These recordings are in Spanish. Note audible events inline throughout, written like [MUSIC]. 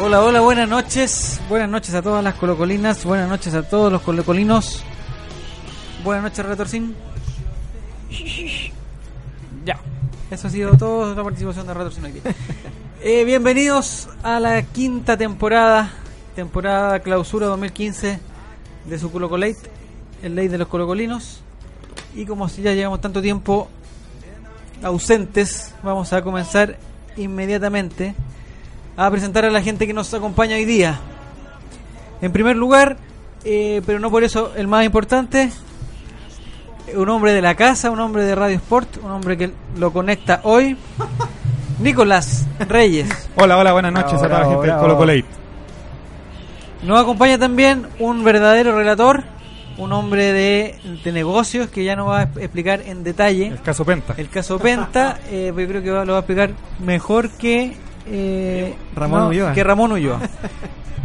Hola, hola, buenas noches. Buenas noches a todas las colocolinas. Buenas noches a todos los colocolinos. Buenas noches, Retorcín. Ya. Eso ha sido todo la participación de Retorcín hoy día. [LAUGHS] Eh, bienvenidos a la quinta temporada, temporada clausura 2015 de su Colocolate, el ley de los colocolinos. Y como si ya llevamos tanto tiempo ausentes, vamos a comenzar inmediatamente a presentar a la gente que nos acompaña hoy día. En primer lugar, eh, pero no por eso el más importante, un hombre de la casa, un hombre de Radio Sport, un hombre que lo conecta hoy, [LAUGHS] Nicolás Reyes. Hola, hola, buenas noches a toda la Bravo, gente del. Colo Colate. Nos acompaña también un verdadero relator, un hombre de, de negocios que ya nos va a explicar en detalle El caso Penta. el caso Penta. [LAUGHS] eh, yo creo que lo va a explicar mejor que eh, Ramón Ulloa. Que Ramón Ulloa.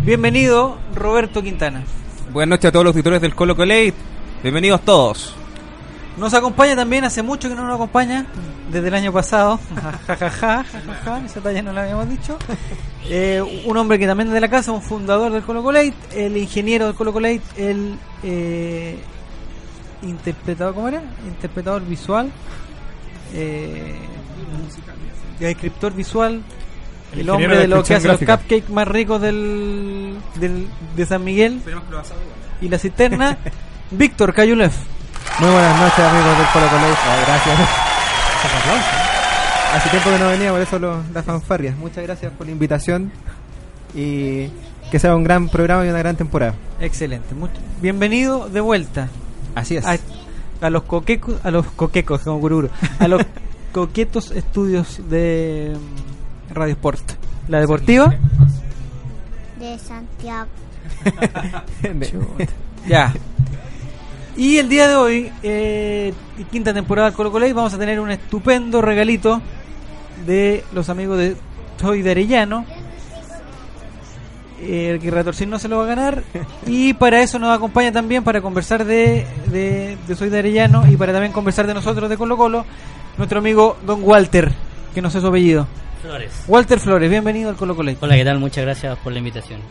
Bienvenido, Roberto Quintana. Buenas noches a todos los auditores del Colo Colate. Bienvenidos todos. Nos acompaña también, hace mucho que no nos acompaña, desde el año pasado. Jajaja, jajaja, esa talla no la habíamos dicho. Eh, un hombre que también es de la casa, un fundador del Colo Colate, el ingeniero del Colo Colate, el eh, interpretador, ¿cómo era? Interpretador visual, eh, el escritor visual, el, El hombre de lo que hace los cupcakes más ricos del, del, de San Miguel y la cisterna, [LAUGHS] Víctor Cayulef. Muy buenas noches amigos del Colo Colate. Ah, gracias. Hace tiempo que no venía, por eso lo- las fanfarrias. Muchas gracias por la invitación y que sea un gran programa y una gran temporada. Excelente. mucho- bienvenido de vuelta Así es. a, a los coquecos, a los coquecos como cururu, a los [LAUGHS] coquetos estudios de Radio Sport. La deportiva. de Santiago. [LAUGHS] Ya. Y el día de hoy, eh, quinta temporada del Colo Colo, y vamos a tener un estupendo regalito de los amigos de Soy de Arellano. Eh, El que Retorcín no se lo va a ganar. Y para eso nos acompaña también para conversar de, de, de Soy de Arellano y para también conversar de nosotros de Colo Colo, nuestro amigo Don Walter, que no sé su apellido. Flores. Walter Flores, bienvenido al Colo Colo. Hola, ¿qué tal? Muchas gracias por la invitación.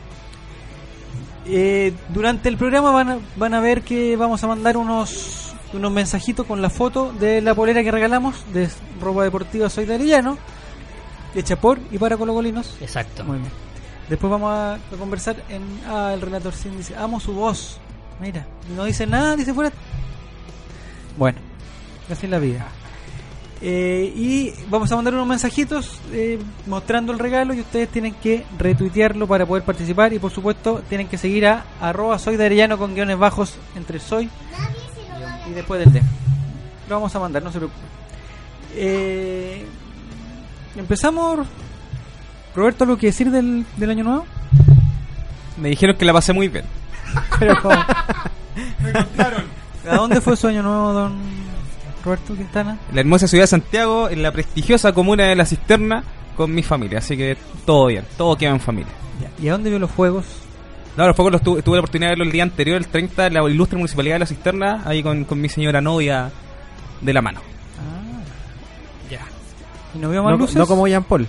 Eh, durante el programa van a, van a ver que vamos a mandar unos unos mensajitos con la foto de la polera que regalamos de ropa deportiva Soy de Arellano, hecha por y para colocolinos. Exacto. Muy bien. Después vamos a, a conversar en... Ah, el relator dice, amo su voz. Mira, no dice nada, dice fuera... Bueno, así es la vida. Eh, y vamos a mandar unos mensajitos eh, mostrando el regalo y ustedes tienen que retuitearlo para poder participar y por supuesto tienen que seguir a arroba soy de Arellano con guiones bajos entre soy y después del D. Lo vamos a mandar, no se preocupen. Eh, Empezamos. Roberto, ¿algo que decir del, del año nuevo? Me dijeron que la pasé muy bien. Pero ¿cómo? [LAUGHS] ¿A dónde fue su año nuevo, don Roberto Quintana? La hermosa ciudad de Santiago, en la prestigiosa comuna de La Cisterna, con mi familia. Así que todo bien, todo queda en familia. ¿Y a dónde vio los juegos? No, los fuegos los tuve, tuve la oportunidad de verlo el día anterior, el 30, en la ilustre municipalidad de La Cisterna, ahí con, con mi señora novia de la mano. Ah. ¿Y no vio más No, luces? no como Jean Paul.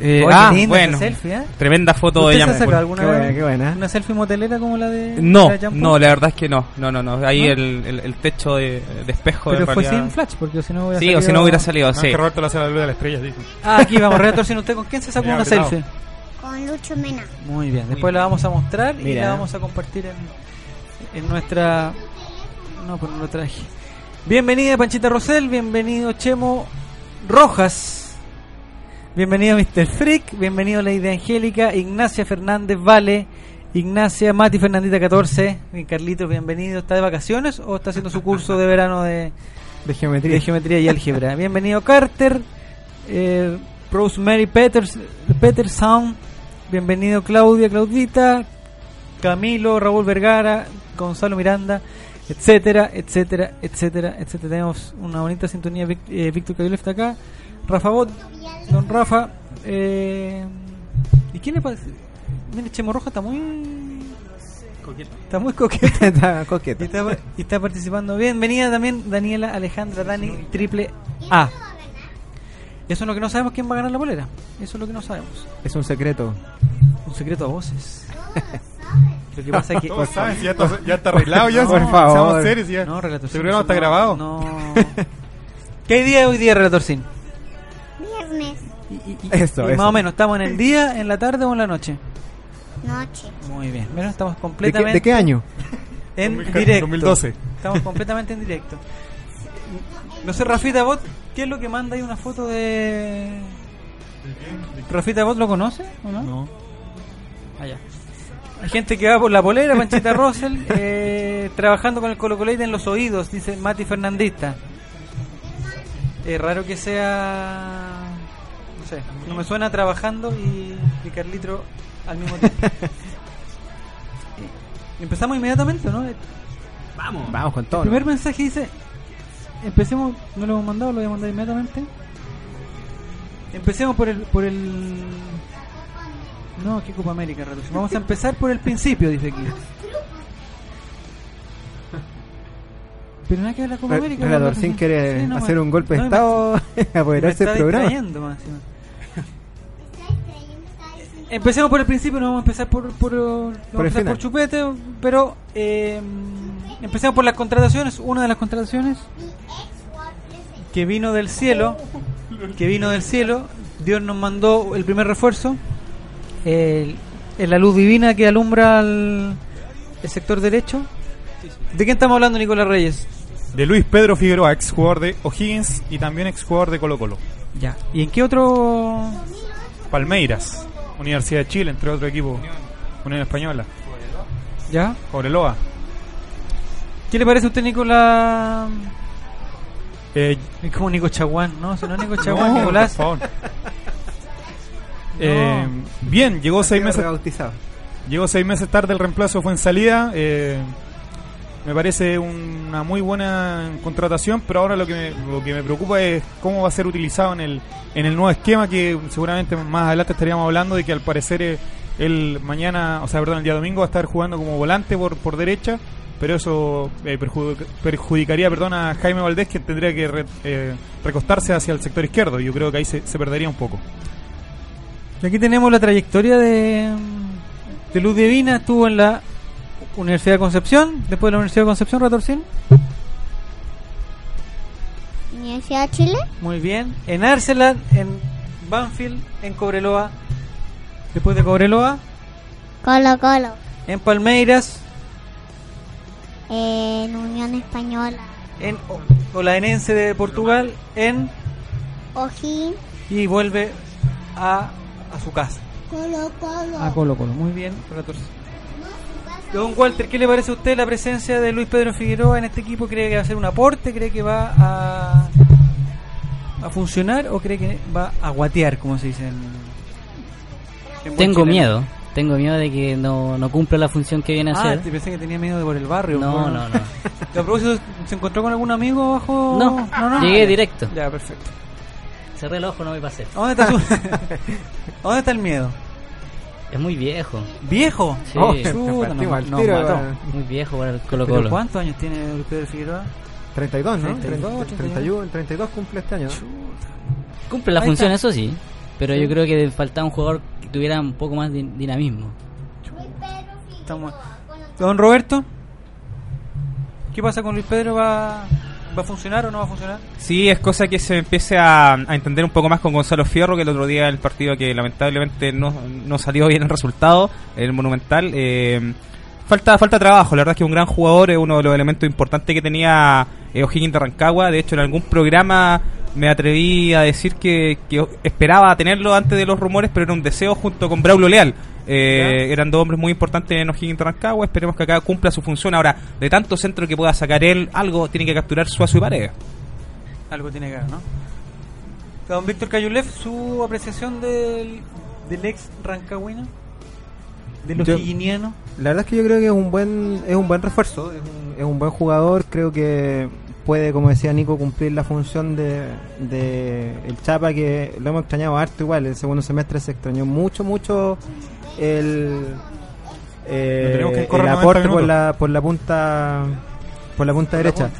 Eh, Oye, ah, linda bueno, selfie, ¿eh? tremenda foto de ¿Usted se sacado alguna Qué buena, qué buena. una selfie motelera como la de No, la Jean Paul? no, la verdad es que no, no, no, no. Ahí ¿No? El, el, el techo de, de espejo Pero en fue realidad- sin flash, porque si no hubiera Sí, o si no hubiera salido, No, sí. que Roberto le hace la luz de la estrella, dijo. Ah, aquí vamos, Retorcino, ¿usted con quién se sacó una apretado. selfie? con Lucho Mena. Muy bien, después la vamos a mostrar y Mira. la vamos a compartir en, en nuestra... No, pues no lo traje. Bienvenida Panchita Rosel, bienvenido Chemo Rojas, bienvenido Mr. Freak, bienvenido Lady Angélica, Ignacia Fernández Vale, Ignacia Mati Fernandita 14, y Carlitos, bienvenido. ¿Está de vacaciones o está haciendo su curso de verano de, De geometría. de geometría y álgebra? Bienvenido Carter, eh, Rosemary Peters, Peterson, bienvenido Claudia, Claudita, Camilo, Raúl Vergara, Gonzalo Miranda, etcétera, etcétera, etcétera, etcétera. Tenemos una bonita sintonía. Eh, Víctor Cabillo está acá. Rafa Bot, Don Rafa. Eh, ¿Y quién le parece? Mire, Chemo Roja está muy. Está muy coqueta. [LAUGHS] Está Y coqueta. está, y está participando. Bienvenida también Daniela Alejandra Dani Triple A. Eso es lo que no sabemos quién va a ganar la bolera. Eso es lo que no sabemos. Es un secreto. Un secreto a voces. [LAUGHS] lo que pasa es que. Todos saben, si ya está, [LAUGHS] ya está arreglado, ya. Por si- favor. Seamos serios, ya. No, relator Sin, eso está no- grabado. No. ¿Qué día es hoy día, Relator Sin? Viernes, Y, y- y- Eso, y eso. más o menos, ¿estamos en el día, en la tarde o en la noche? noche. Muy bien. Bueno, estamos ¿De qué, completamente de qué año? en 2000 directo. 2012. Estamos completamente en directo. No sé, Rafita Bot, ¿qué es lo que manda ahí una foto de. ¿Rafita Bot lo conoce o no? No. Allá. Hay gente que va por la polera, Panchita Russell, [LAUGHS] eh, trabajando con el Colo Colate en los oídos, dice Mati Fernandista. Es raro que sea. No sé, no me suena trabajando y, y Carlitro al mismo tiempo. [LAUGHS] Empezamos inmediatamente, ¿no? El Vamos. Vamos con todo. primer mensaje dice: Empecemos, no lo hemos mandado, lo voy a mandar inmediatamente. Empecemos por el. Por el no, ¿qué Copa América, Rato? Vamos a empezar por el principio, dice aquí. Pero nada que ver la Copa América. Relator sin sí. querer Sí, no, hacer un golpe de no, estado, [LAUGHS] apoderarse del programa. más. Empecemos por el principio, no vamos a empezar por por, vamos a Por empezar final. por chupete, pero eh, empecemos por las contrataciones. Una de las contrataciones que vino del cielo, que vino del cielo, Dios nos mandó el primer refuerzo, el, el la luz divina que alumbra al el sector derecho. ¿De quién estamos hablando, Nicolás Reyes? De Luis Pedro Figueroa, ex jugador de O'Higgins y también ex jugador de Colo Colo. Ya. ¿Y en qué otro? Palmeiras, Universidad de Chile, entre otros equipos. Unión Española. ¿Ya? Cobreloa. ¿Qué le parece a usted, Nicolás? Eh, Es como Nico Chaguán, ¿no? Si no es Nico [LAUGHS] Chaguán, no, Nicolás. por favor. [LAUGHS] Eh, bien, llegó seis meses Rebautizado. Llegó seis meses tarde el reemplazo fue en salida. eh, me parece una muy buena contratación, pero ahora lo que, me, lo que me preocupa es cómo va a ser utilizado en el, en el nuevo esquema que seguramente más adelante estaríamos hablando de que al parecer eh, él mañana, o sea, perdón, el día domingo va a estar jugando como volante por, por derecha, pero eso eh, perjudic- perjudicaría perdón, a Jaime Valdés que tendría que re- eh, recostarse hacia el sector izquierdo. Yo creo que ahí se, se perdería un poco. Y aquí tenemos la trayectoria de, de Luz Divina. Estuvo en la Universidad de Concepción. Después de la Universidad de Concepción, Ratorcín. Universidad de Chile, Muy bien. En Arcelor, en Banfield, en Cobreloa. Después de Cobreloa, Colo Colo, en Palmeiras, en Unión Española, en Olaenense de Portugal, en O'Higgins, y vuelve a, a su casa. Colo Colo. A Colo Colo. Muy bien, Ratorcín. Don Walter, ¿qué le parece a usted la presencia de Luis Pedro Figueroa en este equipo? ¿Cree que va a ser un aporte? ¿Cree que va a, a funcionar o cree que va a guatear, como se dice en, Tengo miedo. Tengo miedo de que no, no cumpla la función que viene a Ah, hacer. te pensé que tenía miedo de por el barrio. No, por- no, no. ¿A [LAUGHS] propósito, se encontró con algún amigo abajo? No, llegué ya. directo. Ya, perfecto. Cerré el ojo, no me pasé. ¿A dónde está, su- [LAUGHS] [LAUGHS] ¿A dónde está el miedo? Es muy viejo. ¿Viejo? Sí. Oh, Chuta, partimos nos- nos tiro, mató. eh. Muy viejo para el Colo ¿Pero Colo. ¿Cuántos años tiene Luis Pedro Figueroa? 32, ¿no? 32, 31, 32 cumple este año. ¿no? Cumple la Ahí función, está. eso sí. Pero yo creo que faltaba un jugador que tuviera un poco más de dinamismo. Estamos- Don Roberto, ¿qué pasa con Luis Pedro? ¿Va, ¿Va a funcionar o no va a funcionar? Sí, es cosa que se empiece a, a entender un poco más con Gonzalo Fierro, que el otro día el partido que lamentablemente no, no salió bien el resultado, el Monumental. eh, falta falta trabajo, la verdad es que un gran jugador, es uno de los elementos importantes que tenía eh, O'Higgins de Rancagua. De hecho, en algún programa me atreví a decir que, que esperaba tenerlo antes de los rumores, pero era un deseo junto con Braulio Leal. Eh, eran dos hombres muy importantes en O'Higgins de Rancagua. Esperemos que acá cumpla su función. Ahora, de tanto centro que pueda sacar él, algo tiene que capturar Suazo y Paredes. Algo tiene que ver, ¿no? Don Víctor Cayulev, su apreciación del, del ex rancagüino, de los Yo- higuinianos. La verdad es que yo creo que es un buen es un buen refuerzo, es un, es un buen jugador, creo que puede, como decía Nico, cumplir la función de, de el Chapa que lo hemos extrañado harto igual, el segundo semestre se extrañó mucho, mucho el, eh, Lo tenemos que el correr 90 aporte por la, por la punta por la punta derecha.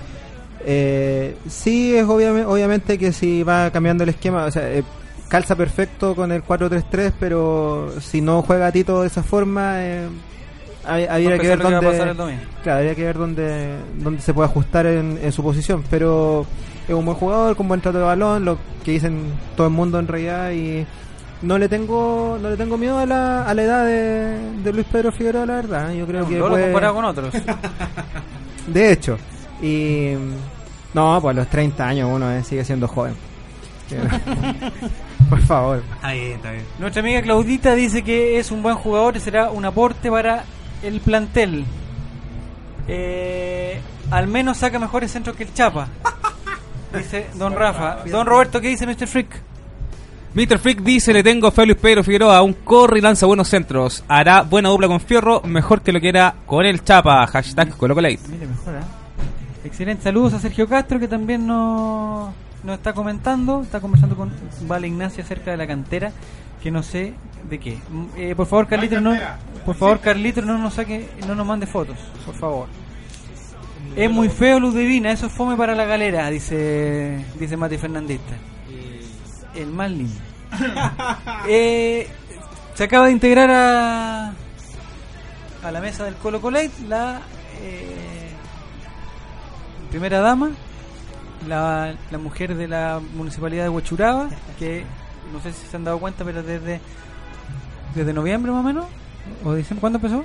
Eh, sí, es obviamente, obviamente que si va cambiando el esquema, o sea, eh, calza perfecto con el 4-3-3, pero si no juega Tito de esa forma, eh, hab- habría a que ver a dónde, claro, habría que ver dónde, dónde se puede ajustar en, en su posición, pero es un buen jugador con buen trato de balón, lo que dicen todo el mundo en realidad y no le tengo no le tengo miedo a la, a la edad de, de Luis Pedro Figueroa, la verdad. Yo creo que puede- comparado con otros. [LAUGHS] de hecho. Y no, pues a los 30 años uno eh, sigue siendo joven. [LAUGHS] Por favor. Ahí está bien. Nuestra amiga Claudita dice que es un buen jugador y será un aporte para el plantel. Eh, al menos saca mejores centros que el Chapa. Dice Don Rafa. Don Roberto, ¿qué dice Mr. Freak? Mr. Freak dice, le tengo fe a Luis Pedro Figueroa, un corre y lanza buenos centros. Hará buena dupla con Fierro, mejor que lo que era con el Chapa. Hashtag Colocolate. Mire, mejor, ¿eh? Excelente. Saludos a Sergio Castro, que también nos, nos está comentando. Está conversando con Vale Ignacio acerca de la cantera, que no sé de qué. Mm, eh, por favor, Carlito, no, por favor, Carlito, no nos saque, no nos mande fotos, por favor. Es muy feo Luz Divina, eso es fome para la galera, dice dice Mati Fernandista. El más lindo. Eh, se acaba de integrar a a la mesa del Colo Colate la eh, primera dama, la, la mujer de la municipalidad de Huachuraba, que no sé si se han dado cuenta, pero desde desde noviembre más o menos, o diciembre, ¿cuándo empezó?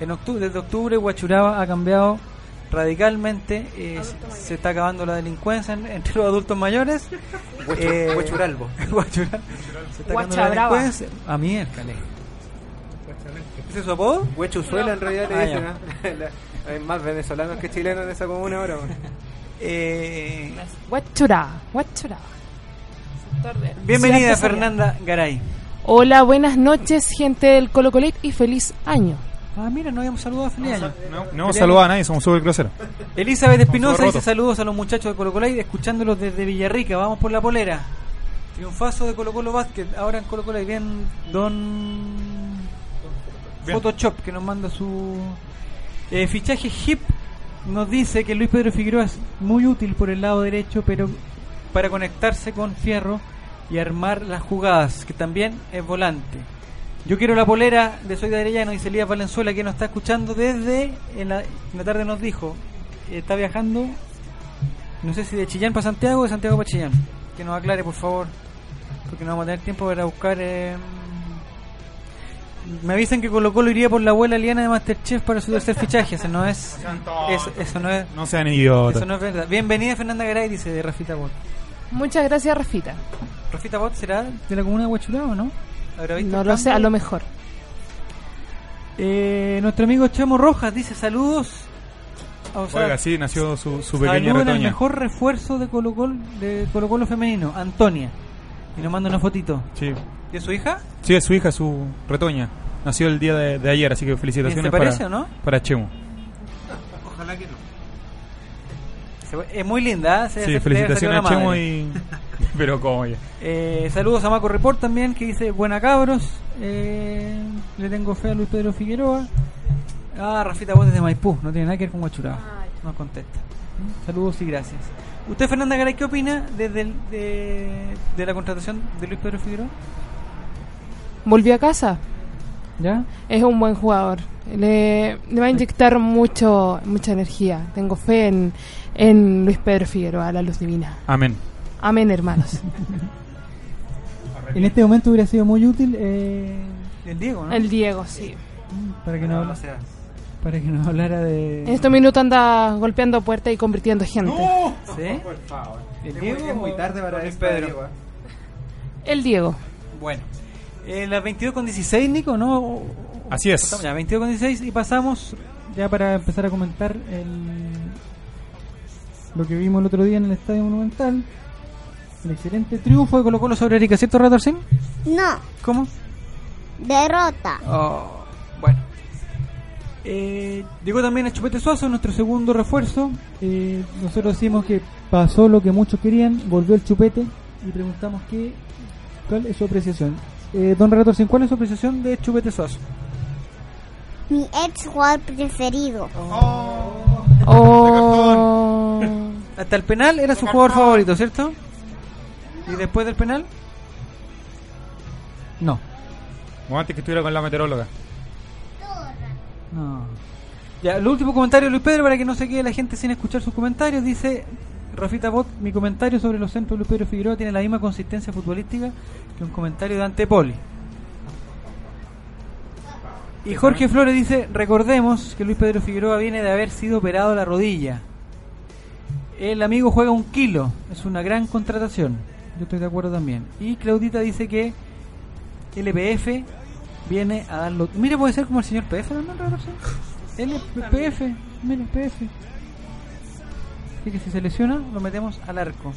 En octubre, desde octubre Huachuraba ha cambiado radicalmente, eh, se- se está acabando la delincuencia en- entre los adultos mayores. Eh, Huachuralbo. Huachural- [LAUGHS] se está acabando la delincuencia. A miércoles. ¿Ese es su apodo? Huechuzuela en realidad le Ah, dicen. ¿eh? [LAUGHS] Hay más venezolanos que chilenos en esa comuna ahora. bueno. Eh, de- bienvenida. Fernanda Garay. Hola, buenas noches, gente del Colo Colet y feliz año. Ah, mira, no habíamos saludado a feliz año. No, no hemos saludado a nadie, somos súper groseros. Elizabeth Espinosa dice saludos a los muchachos de Colo Colo escuchándolos desde Villarrica. Vamos por la polera. Triunfazo de Colo Colo Basket. Ahora en Colo Colo bien Don Bien. Photoshop que nos manda su eh, fichaje hip. Nos dice que Luis Pedro Figueroa es muy útil por el lado derecho, pero para conectarse con Fierro y armar las jugadas, que también es volante. Yo quiero la polera de Soy de Arellano, dice Elías Valenzuela, que nos está escuchando desde en la, en la tarde nos dijo, está viajando, no sé si de Chillán para Santiago o de Santiago para Chillán. Que nos aclare, por favor, porque no vamos a tener tiempo para buscar... eh, me avisan que Colo Colo iría por la abuela Liana de Masterchef para su tercer fichaje. Eso no es. Eso, eso no es. No sean idiotas. Eso no es verdad. Bienvenida Fernanda Garay, dice de Rafita Bot. Muchas gracias, Rafita. ¿Rafita Bot será de la comuna de Huachurá o no? ¿Habrá visto No lo sé, a lo mejor. Eh, nuestro amigo Chemo Rojas dice saludos. O sea, Oiga, sí, nació su, su pequeña el mejor refuerzo de Colo Colo, de Colo Colo femenino, Antonia. Y nos manda una fotito. Sí. ¿De su hija? sí, es su hija, su retoña. Nació el día de, de ayer, así que felicitaciones ¿Se parece para, o no? para Chemo. Ojalá que no. Es muy linda, ¿eh? Se- Sí, felicitaciones a Chemo y... [LAUGHS] Pero como ya. Eh, saludos a Maco Report también, que dice, buena cabros. Eh, le tengo fe a Luis Pedro Figueroa. Ah, Rafita Vos desde Maipú, no tiene nada que ver con Guachuraba. No contesta. Saludos y gracias. ¿Usted, Fernanda Garay, qué opina desde el- de, de la contratación de Luis Pedro Figueroa? Volvió a casa. ¿Ya? Es un buen jugador. Le, le va a inyectar mucho mucha energía. Tengo fe en, en Luis Pedro Figueroa, la luz divina. Amén. Amén, hermanos. En este momento hubiera sido muy útil eh, el Diego, ¿no? El Diego, sí. Para que, no habla- para que nos hablara de... En estos minutos anda golpeando puertas y convirtiendo gente. ¿Sí? Por favor. ¿El Diego es muy tarde para el Pedro? Diego, ¿eh? El Diego. Bueno. Eh, las 22 con 16, Nico, ¿no? Así es. Pasamos ya, 22 con 16 y pasamos ya para empezar a comentar el, lo que vimos el otro día en el Estadio Monumental. El excelente triunfo de Colo Colo sobre Erika, ¿cierto, Ratorcín? No, Oh. ¿Cómo? derrota. Oh, bueno. Eh, llegó también el Chupete Suazo, nuestro segundo refuerzo. Eh, nosotros decimos que pasó lo que muchos querían, volvió el Chupete y preguntamos qué, cuál es su apreciación. Eh, don Ratorcín, ¿cuál es su apreciación de Chupete Suazo? Mi ex jugador preferido. Oh. Hasta el penal era su jugador favorito, ¿cierto? ¿Y después del penal? No. O antes que estuviera con la meteoróloga. No. Ya, el último comentario de Luis Pedro para que no se quede la gente sin escuchar sus comentarios. Dice Rafita Bot, mi comentario sobre los centros de Luis Pedro Figueroa tiene la misma consistencia futbolística que un comentario de Antepoli. Y Jorge Flores dice, recordemos que Luis Pedro Figueroa viene de haber sido operado la rodilla. El amigo juega un kilo, es una gran contratación. Yo estoy de acuerdo también. Y Claudita dice que LPF viene a darlo. Mire, puede ser como el señor PF, ¿no? LPF, mire, PF. Así que si se lesiona, lo metemos al arco.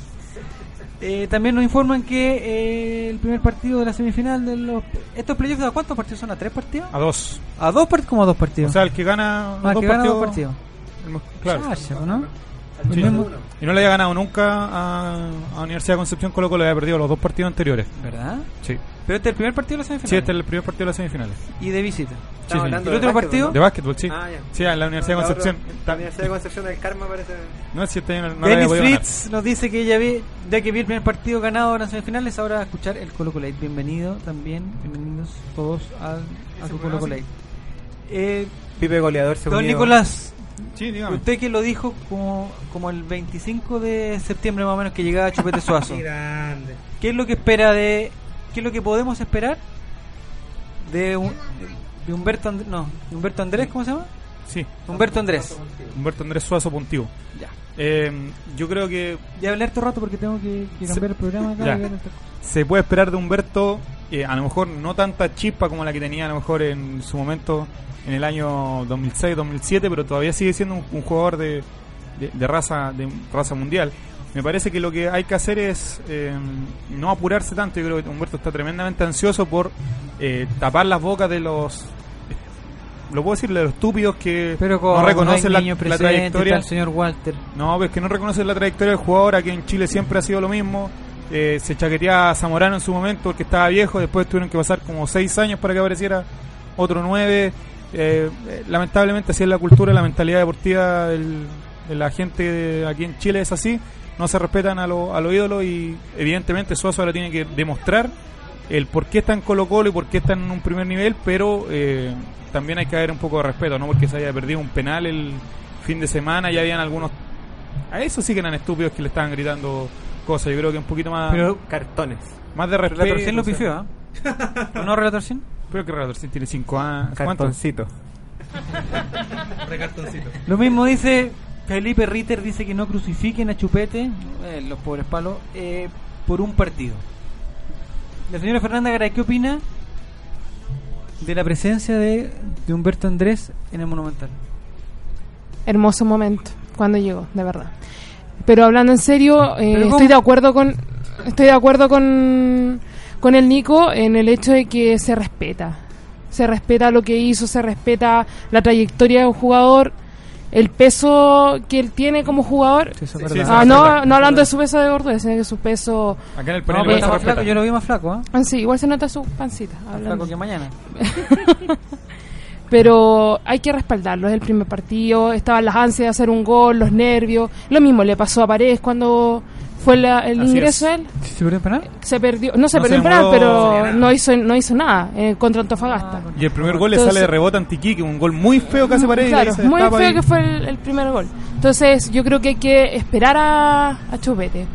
Eh, también nos informan que eh, el primer partido de la semifinal de los. ¿Estos playoffs a cuántos partidos son? ¿A tres partidos? A dos. ¿A dos partidos? ¿Cómo a dos O partidos? sea, el que gana los Ah, dos que gana partidos. dos partidos. el más- Claro. El mismo- Y no le haya ganado nunca a, a Universidad de Concepción Colo Colo, le había perdido los dos partidos anteriores. ¿Verdad? Sí. Pero este es el primer partido de la semifinal. Sí, este es el primer partido de las semifinales. Y de visita. Sí, Estamos sí. hablando ¿Y el de otro básquetbol, partido? ¿no? De básquetbol, sí. Ah, ya. Sí, en la Universidad de Concepción. La Universidad de Concepción del Karma parece. No, si este no, había Dennis. Fritz nos dice que ya, vi, ya que vi el primer partido ganado en las semifinales, ahora a escuchar el Colo Colate. Bienvenido también, bienvenidos todos al, a su Colo Colate. Eh, Pipe goleador se don. Nicolás, Sí, dígame. usted que lo dijo como, como el 25 de septiembre más o menos que llegaba Chupete [LAUGHS] Suazo. Qué grande. ¿Qué es lo que espera de... ¿Qué es lo que podemos esperar de, un- de Humberto Andrés? No, de Humberto Andrés, ¿cómo se llama? Sí, Humberto Andrés. Humberto Andrés Suazo Puntivo. Ya. Eh, yo creo que Ya hablé harto rato porque tengo que, que Se- cambiar el programa acá. Ya. se puede esperar de Humberto, eh, a lo mejor no tanta chispa como la que tenía a lo mejor en su momento en el año 2006-2007, pero todavía sigue siendo un, un jugador de, de- de raza de raza mundial. Me parece que lo que hay que hacer es eh, no apurarse tanto. Yo creo que Humberto está tremendamente ansioso por eh, tapar las bocas de los lo puedo decir de los estúpidos que Pero no reconocen no la, la trayectoria el señor Walter. no, pues que no reconocen la trayectoria del jugador. Aquí en Chile siempre ha sido lo mismo. Eh, se chaqueteaba a Zamorano en su momento porque estaba viejo. Después tuvieron que pasar como seis años para que apareciera otro nueve. Eh, lamentablemente, así es la cultura, la mentalidad deportiva del- de la gente aquí en Chile es así. No se respetan a los a los ídolos y evidentemente Suazo ahora tiene que demostrar el por qué está en Colo Colo y por qué está en un primer nivel, pero eh, también hay que haber un poco de respeto, no porque se haya perdido un penal el fin de semana, ya habían algunos... A eso sí que eran estúpidos que le estaban gritando cosas, yo creo que un poquito más, Pero Cartones. más de respeto. Relatorcín lo pifió, ¿ah? ¿O no, Relatorcín? Creo que Relatorcín tiene 5 años. ¿Cuánto? Cartoncito. [LAUGHS] Lo mismo dice Felipe Ritter, dice que no crucifiquen a Chupete, eh, los pobres palos, eh, por un partido. La señora Fernanda Garay, ¿qué opina de la presencia de, de Humberto Andrés en el Monumental? Hermoso momento cuando llegó, de verdad. Pero hablando en serio, eh, ¿Pero estoy de acuerdo con estoy de acuerdo con con el Nico en el hecho de que se respeta. Se respeta lo que hizo, se respeta la trayectoria de un jugador, el peso que él tiene como jugador. Sí, Ah, no, no hablando de su peso de gordura, sino que su peso. Acá en el No, está más flaco, yo lo vi más flaco, ¿ah? Ah, sí, igual se nota su pancita. Más flaco que mañana. [LAUGHS] pero hay que respaldarlo, es el primer partido, estaban las ansias de hacer un gol, los nervios, lo mismo le pasó a Paredes cuando fue la- el Así ingreso es. de él, ¿Se perdió el penal? se perdió, no se No perdió en penal, pero no hizo no hizo nada eh, contra Antofagasta. Y el primer gol le sale de rebote a Antiquique, un gol muy feo que hace Paredes. claro, muy feo que fue el, el primer gol. Entonces yo creo que hay que esperar a, a Chupete.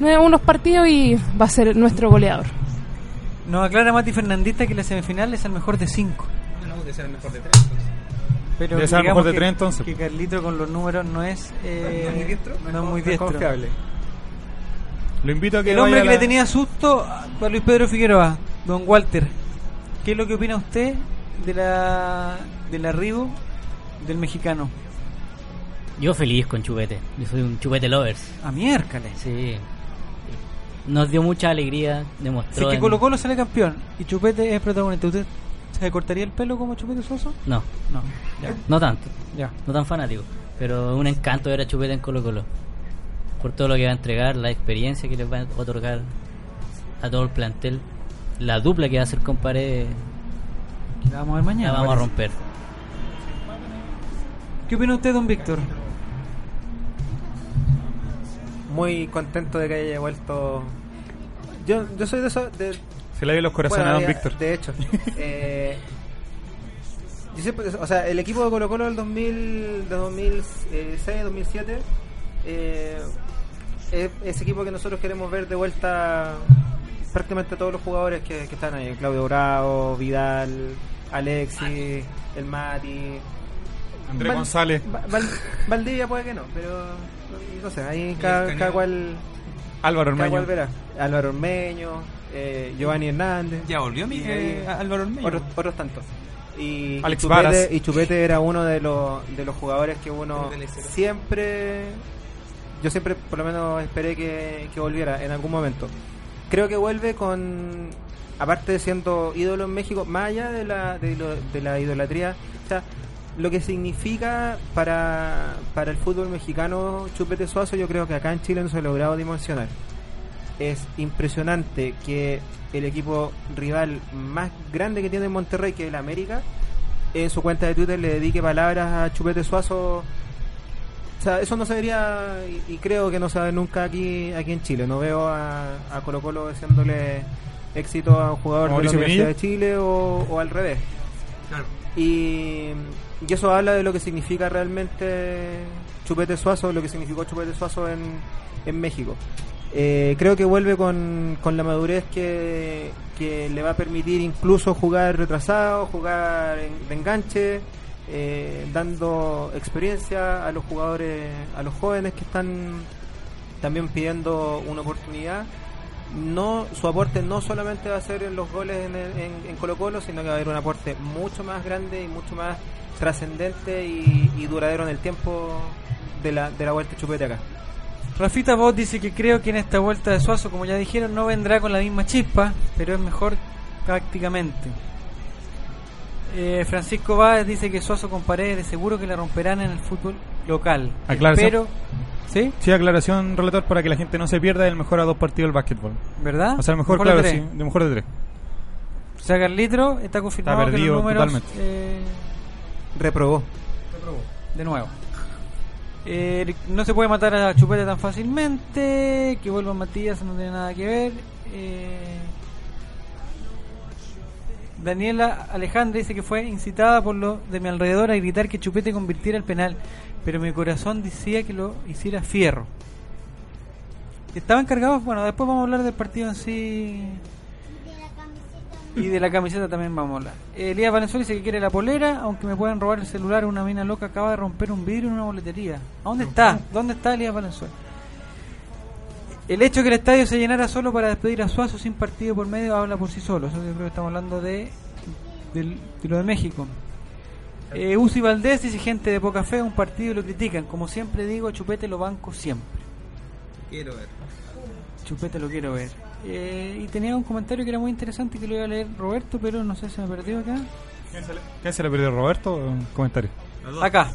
Unos partidos y va a ser nuestro goleador. Nos aclara Mati Fernandista que la semifinal es el mejor de 5. Pero Debe ser el digamos mejor de que- tres, entonces. Que Carlito con los números no es, eh, no es muy diestro. No es confiable. Lo invito a que El hombre vaya que le tenía susto a Luis Pedro Figueroa, don Walter. ¿Qué es lo que opina usted de la del arribo del mexicano? Yo feliz con Chupete. Yo soy un Chupete lovers. A miércoles. Sí. Nos dio mucha alegría, Si demostró. es que en- Colo Colo sale campeón y Chupete es protagonista, ¿usted se cortaría el pelo como Chupete Soso? No, No, ya, no tanto. ya. No tan fanático. Pero un encanto ver a Chupete en Colo Colo. Por todo lo que va a entregar, la experiencia que les va a otorgar a todo el plantel. La dupla que va a hacer con Paredes, La vamos a ver mañana. la vamos a parece. romper. ¿Qué opina usted, don Víctor? Muy contento de que haya vuelto. Yo, yo soy de esos. De, Se le dio los corazones Bueno, a don Víctor. De hecho, [LAUGHS] eh, yo siempre, o sea, el equipo de Colo Colo del 2000, de 2006, 2007, eh, es ese equipo que nosotros queremos ver de vuelta prácticamente todos los jugadores que, que están ahí, Claudio Bravo, Vidal, Alexis, el Mati. Andrés Val- González. Va- Val- Valdivia puede que no, pero no sé, ahí cada, cada cual Álvaro cada Ormeño. cual verá. Álvaro Ormeño, eh, Giovanni Hernández. Ya volvió mi, eh, Álvaro Ormeño. Otros, otros tantos. Y, Alex y Chupete, y Chupete era uno de los, de los jugadores que uno siempre, yo siempre por lo menos esperé que, que volviera en algún momento. Creo que vuelve con, aparte de siendo ídolo en México, más allá de la, de, la idolatría, o sea, lo que significa para, para el fútbol mexicano Chupete Suazo, yo creo que acá en Chile no se ha logrado dimensionar. Es impresionante que el equipo rival más grande que tiene en Monterrey, que es el América, en su cuenta de Twitter le dedique palabras a Chupete Suazo. O sea, eso no se vería y, y creo que no se va a ver nunca aquí aquí en Chile. No veo a, a Colo Colo haciéndole éxito a un jugador de la Universidad Pinilla. de Chile o, o al revés. Y, y eso habla de lo que significa realmente Chupete Suazo, lo que significó Chupete Suazo en, en México. Eh, creo que vuelve con, con la madurez que, que le va a permitir incluso jugar retrasado, jugar en- de enganche, eh, dando experiencia a los jugadores, a los jóvenes que están también pidiendo una oportunidad. No, su aporte no solamente va a ser en los goles en, el- en, Colo Colo, sino que va a haber un aporte mucho más grande y mucho más trascendente y, duradero en el tiempo de la, de vuelta Chupete acá. Rafita Bot dice que creo que en esta vuelta de Suazo, como ya dijeron, no vendrá con la misma chispa, pero es mejor prácticamente. Eh, Francisco Báez dice que Suazo con Paredes de seguro que la romperán en el fútbol local. Aclaración. Pero, ¿sí? Sí, aclaración, relator, para que la gente no se pierda el mejor a dos partidos del básquetbol. ¿Verdad? O sea, el mejor, Mejor de claro, tres. sí, de mejor de tres. O sea, Carlitro está confirmado Está que perdido los números totalmente. eh, Reprobó. de nuevo. Eh, no se puede matar a Chupete tan fácilmente. Que vuelva Matías no tiene nada que ver. Eh, Daniela Alejandra dice que fue incitada por lo de mi alrededor a gritar que Chupete convirtiera el penal, pero mi corazón decía que lo hiciera Fierro. Estaban cargados, bueno, después vamos a hablar del partido en sí y de la camiseta también vamos a hablar. Elías Valenzuela dice que quiere la polera, aunque me puedan robar el celular, una mina loca acaba de romper un vidrio en una boletería. ¿A dónde está? ¿Dónde está Elías Valenzuela? El hecho de que el estadio se llenara solo para despedir a Suazo sin partido por medio habla por sí solo. Eso yo creo que estamos hablando de, lo de México. Eh, Uzi Valdés dice gente de poca fe, un partido y lo critican. Como siempre digo, Chupete lo banco siempre. Quiero ver. Chupete lo quiero ver. Eh, y tenía un comentario que era muy interesante que lo iba a leer Roberto, pero no sé si me perdió acá. ¿Quién se le perdió Roberto? Un comentario. Acá.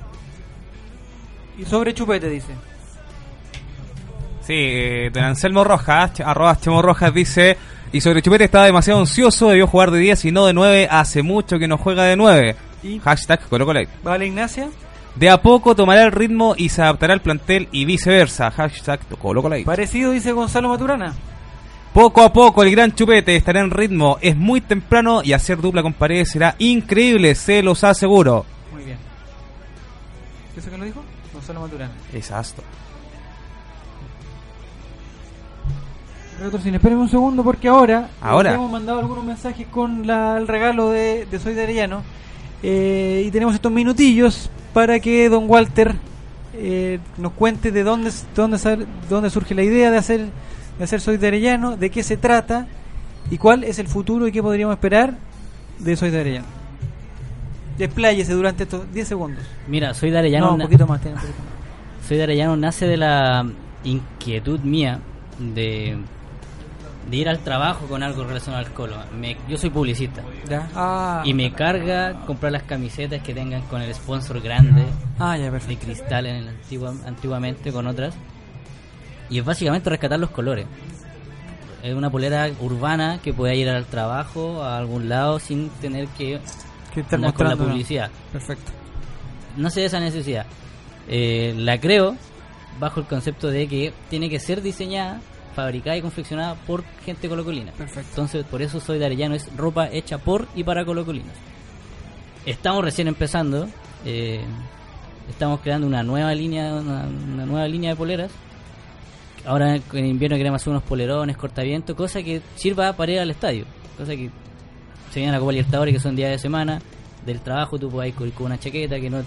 Y sobre Chupete dice. Sí, eh, don Anselmo Rojas, arroba Chemo Rojas, dice... Y sobre Chupete estaba demasiado ansioso, debió jugar de 10 y no de 9, hace mucho que no juega de 9. Y Hashtag Colo Colo. vale Ignacia. De a poco tomará el ritmo y se adaptará al plantel y viceversa. Hashtag Colo Colo. Parecido dice Gonzalo Maturana. Poco a poco el gran Chupete estará en ritmo. Es muy temprano y hacer dupla con Paredes será increíble, se los aseguro. Muy bien. ¿Eso que lo dijo? Gonzalo Maturana. Exacto. Retrocine, espérenme un segundo porque ahora, hemos mandado algunos mensajes con la- el regalo de, de Soy de Arellano eh, y tenemos estos minutillos para que don Walter eh, nos cuente de dónde, dónde, dónde surge la idea de hacer, de hacer Soy de Arellano, de qué se trata y cuál es el futuro y qué podríamos esperar de Soy de Arellano. Despláyese durante estos 10 segundos. Mira, soy de Arellano. no, un poquito más, un poquito más. Soy de Arellano nace de la inquietud mía de, de ir al trabajo con algo relacionado al colo. Me- yo soy publicista. Ya. Ah, Y me carga comprar las camisetas que tengan con el sponsor grande ah, ya, de cristal en el antigua, antiguamente con otras. Y es básicamente rescatar los colores. Es una polera urbana que pueda ir al trabajo, a algún lado, sin tener que Que estar con la publicidad. Perfecto. No sé esa necesidad. Eh, la creo bajo el concepto de que tiene que ser diseñada, fabricada y confeccionada por gente colocolina. Perfecto. Entonces, por eso soy de Arellano, es ropa hecha por y para colocolinos. Estamos recién empezando. eh, estamos creando una nueva línea, una, una nueva línea de poleras. Ahora en invierno queremos hacer unos polerones, cortaviento, cosa que sirva para ir al estadio. Cosa que se viene la Copa Libertadores, que son días de semana. Del trabajo tú puedes ir con una chaqueta, que no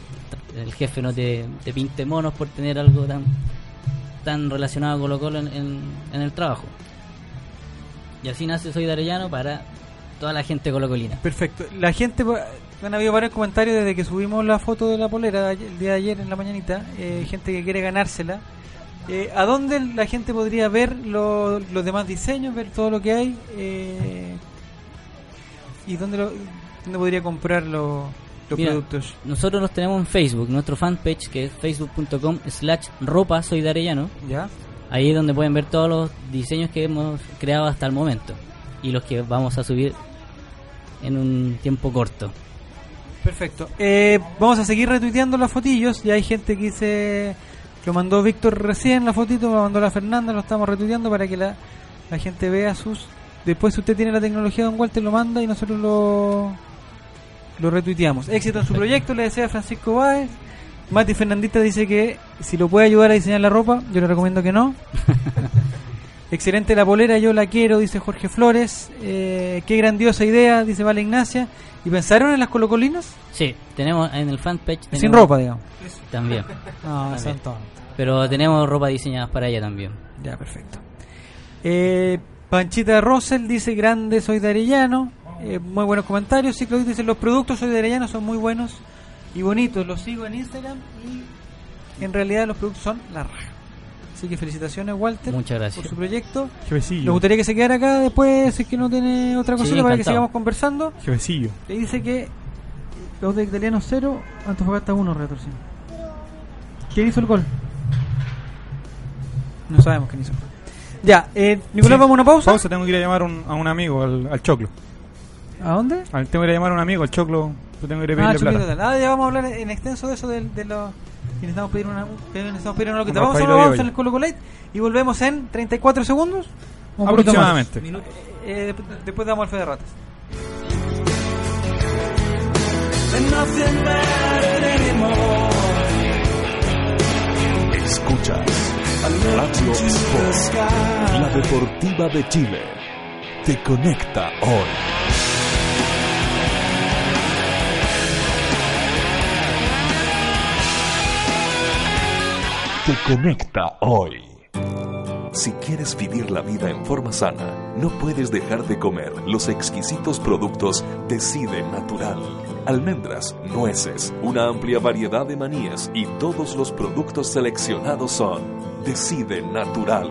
el jefe no te, te pinte monos por tener algo tan tan relacionado con Colo Colo en, en- en el trabajo. Y así nace Soy de Arellano para toda la gente colocolina. Perfecto. La gente, han habido varios comentarios desde que subimos la foto de la polera el día de ayer en la mañanita. eh, gente que quiere ganársela. Eh, ¿A dónde la gente podría ver lo- los demás diseños, ver todo lo que hay? Eh, ¿Y dónde, lo- dónde podría comprar lo- los Mira, productos? Nosotros los tenemos en Facebook, nuestro fanpage que es facebook.com slash ropa soy de Arellano. ¿Ya? Ahí es donde pueden ver todos los diseños que hemos creado hasta el momento y los que vamos a subir en un tiempo corto. Perfecto. Eh, vamos a seguir retuiteando las fotillos. Ya hay gente que dice. Lo mandó Víctor recién la fotito, lo mandó la Fernanda, lo estamos retuiteando para que la, la gente vea sus. Después, si usted tiene la tecnología, don Walter lo manda y nosotros lo, lo retuiteamos. Éxito en su proyecto, le desea Francisco Báez. Mati Fernandita dice que si lo puede ayudar a diseñar la ropa, yo le recomiendo que no. [LAUGHS] Excelente la polera, yo la quiero, dice Jorge Flores. Eh, qué grandiosa idea, dice Vale Ignacia. ¿Y pensaron en las colocolinas? Sí, tenemos en el fanpage... Sin tenemos- ropa, digamos. También. [LAUGHS] No, También. son tontos. Pero tenemos ropa diseñada para ella también. Ya, perfecto. Eh, Panchita Rosel dice, grande, soy de Arellano. Eh, muy buenos comentarios. Sí, Claudio dice, los productos soy de Arellano son muy buenos y bonitos. Los sigo en Instagram y en realidad los productos son la raja. Así que felicitaciones, Walter, Muchas gracias. por su proyecto. Jefecillo. Me gustaría que se quedara acá después, si es que no tiene otra Sí, cosita, para que sigamos conversando. Jefecillo. Le dice que los de italiano 0, Antofagasta 1, retorsión. ¿Quién hizo el gol? No sabemos quién hizo el gol. Ya, eh, Nicolás, Sí. vamos a una pausa. Pausa, tengo que ir a llamar un- a un amigo, al, al Choclo. ¿A dónde? Al- tengo que ir a llamar a un amigo, al Choclo. Yo tengo que ir a Ah, pedirle Chupito plata. Ah, ya vamos a hablar en extenso de eso de, de los. Y necesitamos pedir una, necesitamos pedir una loquita. Vamos a una en el Colo Colo Light y volvemos en 34 segundos. un Aproximadamente. más. Eh, desp- después damos el fe de ratas. Escuchas Radio Sports, la deportiva de Chile. Te conecta hoy. Te conecta hoy. Si quieres vivir la vida en forma sana, no puedes dejar de comer los exquisitos productos Decide Natural. Almendras, nueces, una amplia variedad de manías y todos los productos seleccionados son Decide Natural.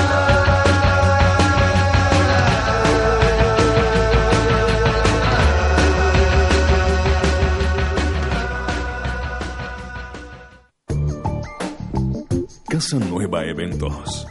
Casa Nueva Eventos.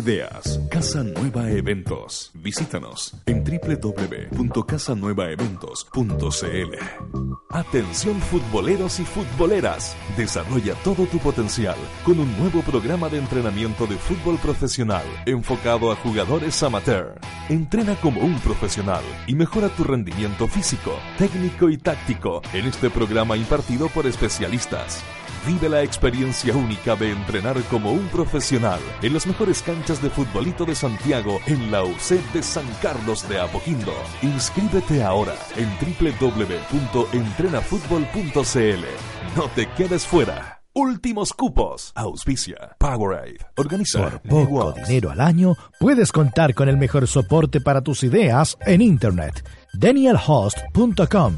ideas. Casa Nueva Eventos. Visítanos en www.casanuevaeventos.cl. Atención futboleros y futboleras. Desarrolla todo tu potencial con un nuevo programa de entrenamiento de fútbol profesional enfocado a jugadores amateur. Entrena como un profesional y mejora tu rendimiento físico, técnico y táctico en este programa impartido por especialistas. Vive la experiencia única de entrenar como un profesional en las mejores canchas de futbolito de Santiago en la UC de San Carlos de Apoquindo. Inscríbete ahora en www.entrenafutbol.cl. No te quedes fuera. Últimos cupos. Auspicia. Powerade. Organiza. Por poco dinero al año, puedes contar con el mejor soporte para tus ideas en Internet. DanielHost.com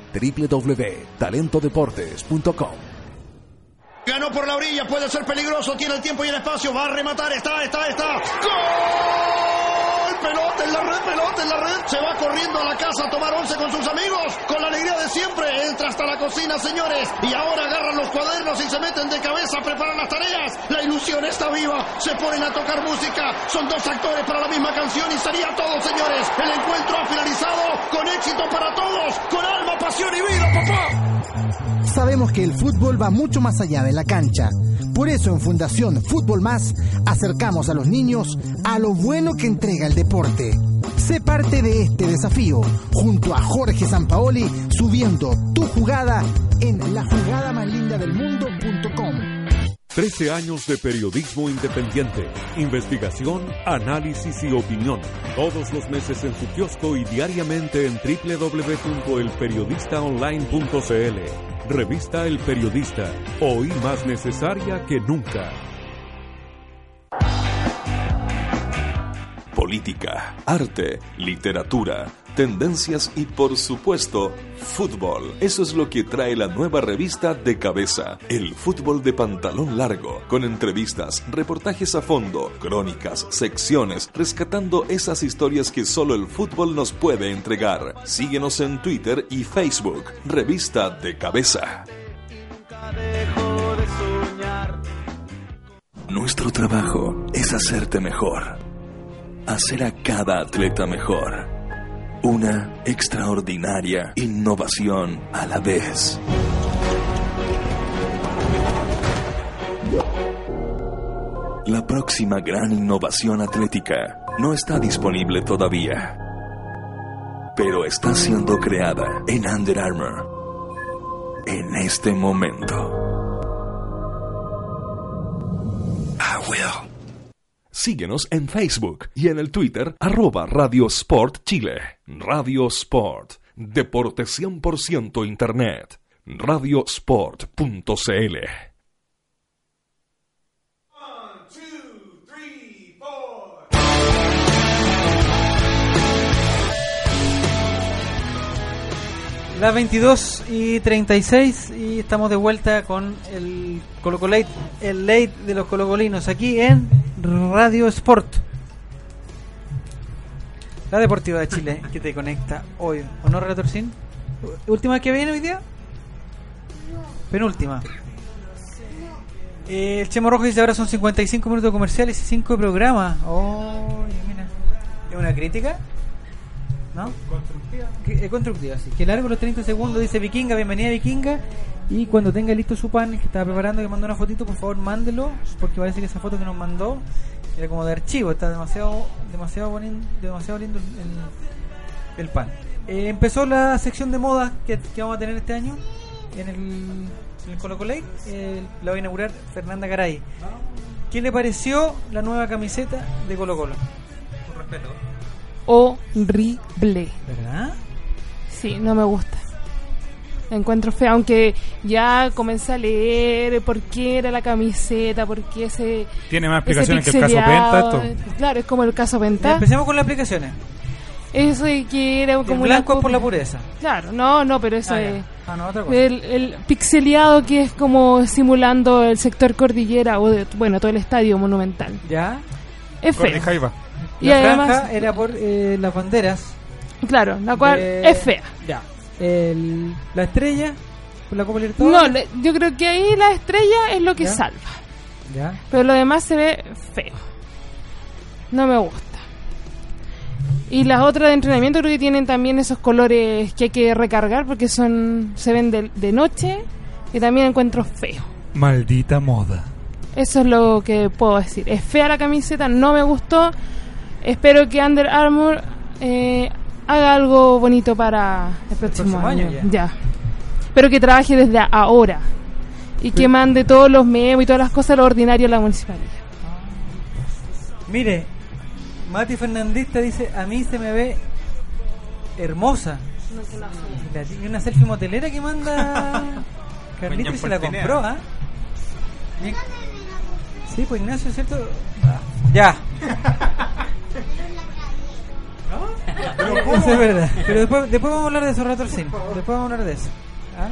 www.talentodeportes.com Ganó por la orilla, puede ser peligroso, tiene el tiempo y el espacio, va a rematar, está, está, está. ¡Gol! Pelota en la red, pelota en la red. Se va corriendo a la casa a tomar once con sus amigos, con la alegría de siempre. Entra hasta la cocina, señores. Y ahora agarran los cuadernos y se meten de cabeza a preparar las tareas. La ilusión está viva. Se ponen a tocar música. Son dos actores para la misma canción y sería todo, señores. El encuentro ha finalizado con éxito para todos, con alma, pasión y vida, papá. Sabemos que el fútbol va mucho más allá de la cancha. Por eso en Fundación Fútbol Más acercamos a los niños a lo bueno que entrega el deporte. Sé parte de este desafío junto a Jorge Sampaoli subiendo tu jugada en la jugada más linda del mundo.com. 13 años de periodismo independiente, investigación, análisis y opinión. Todos los meses en su kiosco y diariamente en www.elperiodistaonline.cl. Revista El Periodista, hoy más necesaria que nunca. Política, arte, literatura, tendencias y por supuesto, fútbol. Eso es lo que trae la nueva revista de cabeza, el fútbol de pantalón largo, con entrevistas, reportajes a fondo, crónicas, secciones, rescatando esas historias que solo el fútbol nos puede entregar. Síguenos en Twitter y Facebook, revista de cabeza. Nuestro trabajo es hacerte mejor, hacer a cada atleta mejor. Una extraordinaria innovación a la vez. La próxima gran innovación atlética no está disponible todavía, pero está siendo creada en Under Armour en este momento. I will. Síguenos en Facebook y en el Twitter arroba Radio Sport Chile. Radio Sport, deporte 100% Internet. Radiosport.cl Las 22 y 36 y estamos de vuelta con el Coloco Late, el late de los colocolinos aquí en Radio Sport. La Deportiva de Chile que te conecta hoy. ¿O no, Retorcín? ¿Última que viene hoy día? Penúltima. El Chemo Rojo dice ahora son 55 minutos comerciales y 5 de programa. Oh, mira. ¿Es una crítica? ¿No? Constructiva. Que- eh, constructiva, sí. Que largo los 30 segundos, dice Vikinga, bienvenida Vikinga. Y cuando tenga listo su pan que estaba preparando, que mandó una fotito, por favor mándelo, porque parece que esa foto que nos mandó era como de archivo, está demasiado demasiado bonito, demasiado lindo el, el pan. Eh, empezó la sección de moda que, que vamos a tener este año en el, en el Colo Lake. Eh, la va a inaugurar Fernanda Garay. ¿Qué le pareció la nueva camiseta de Colo Colo? Con respeto. Horrible. ¿Verdad? Sí, no me gusta. La encuentro fea, aunque ya comencé a leer por qué era la camiseta, por qué ese. Tiene más explicaciones que el caso. Penta esto. Claro, es como el caso Penta. empecemos con las aplicaciones. Eso de que era como el blanco es por la pureza. Claro, no, no, pero eso Ah, es. Ah, no, otra cosa. El, el pixeleado que es como simulando el sector cordillera o de, bueno, todo el estadio monumental. ¿Ya? Es feo. Jaiba. Y la además- franja era por eh, las banderas. Claro, la cual de- es fea. Ya. El- la estrella, por la Copa No, Libertadores. le- yo creo que ahí la estrella es lo que ¿Ya? salva. Ya. Pero lo demás se ve feo. No me gusta. Y las otras de entrenamiento creo que tienen también esos colores que hay que recargar porque son se ven de, de noche y también encuentro feo. Maldita moda. Eso es lo que puedo decir. Es fea la camiseta, no me gustó. Espero que Under Armour eh, haga algo bonito para el próximo, próximo año año. ya. ya. Pero que trabaje desde ahora. Y que mande todos los memos y todas las cosas a lo ordinario a la municipalidad. Mire, Mati Fernandista dice, a mí se me ve hermosa. La- Y una selfie motelera que manda [LAUGHS] Carlito y se la compró, ¿ah? Bien. Sí, pues Ignacio, ¿cierto? Ah, ya. [LAUGHS] Eso es verdad. Pero después, después vamos a hablar de eso, Rato Sin. Después vamos a hablar de eso. ¿ah?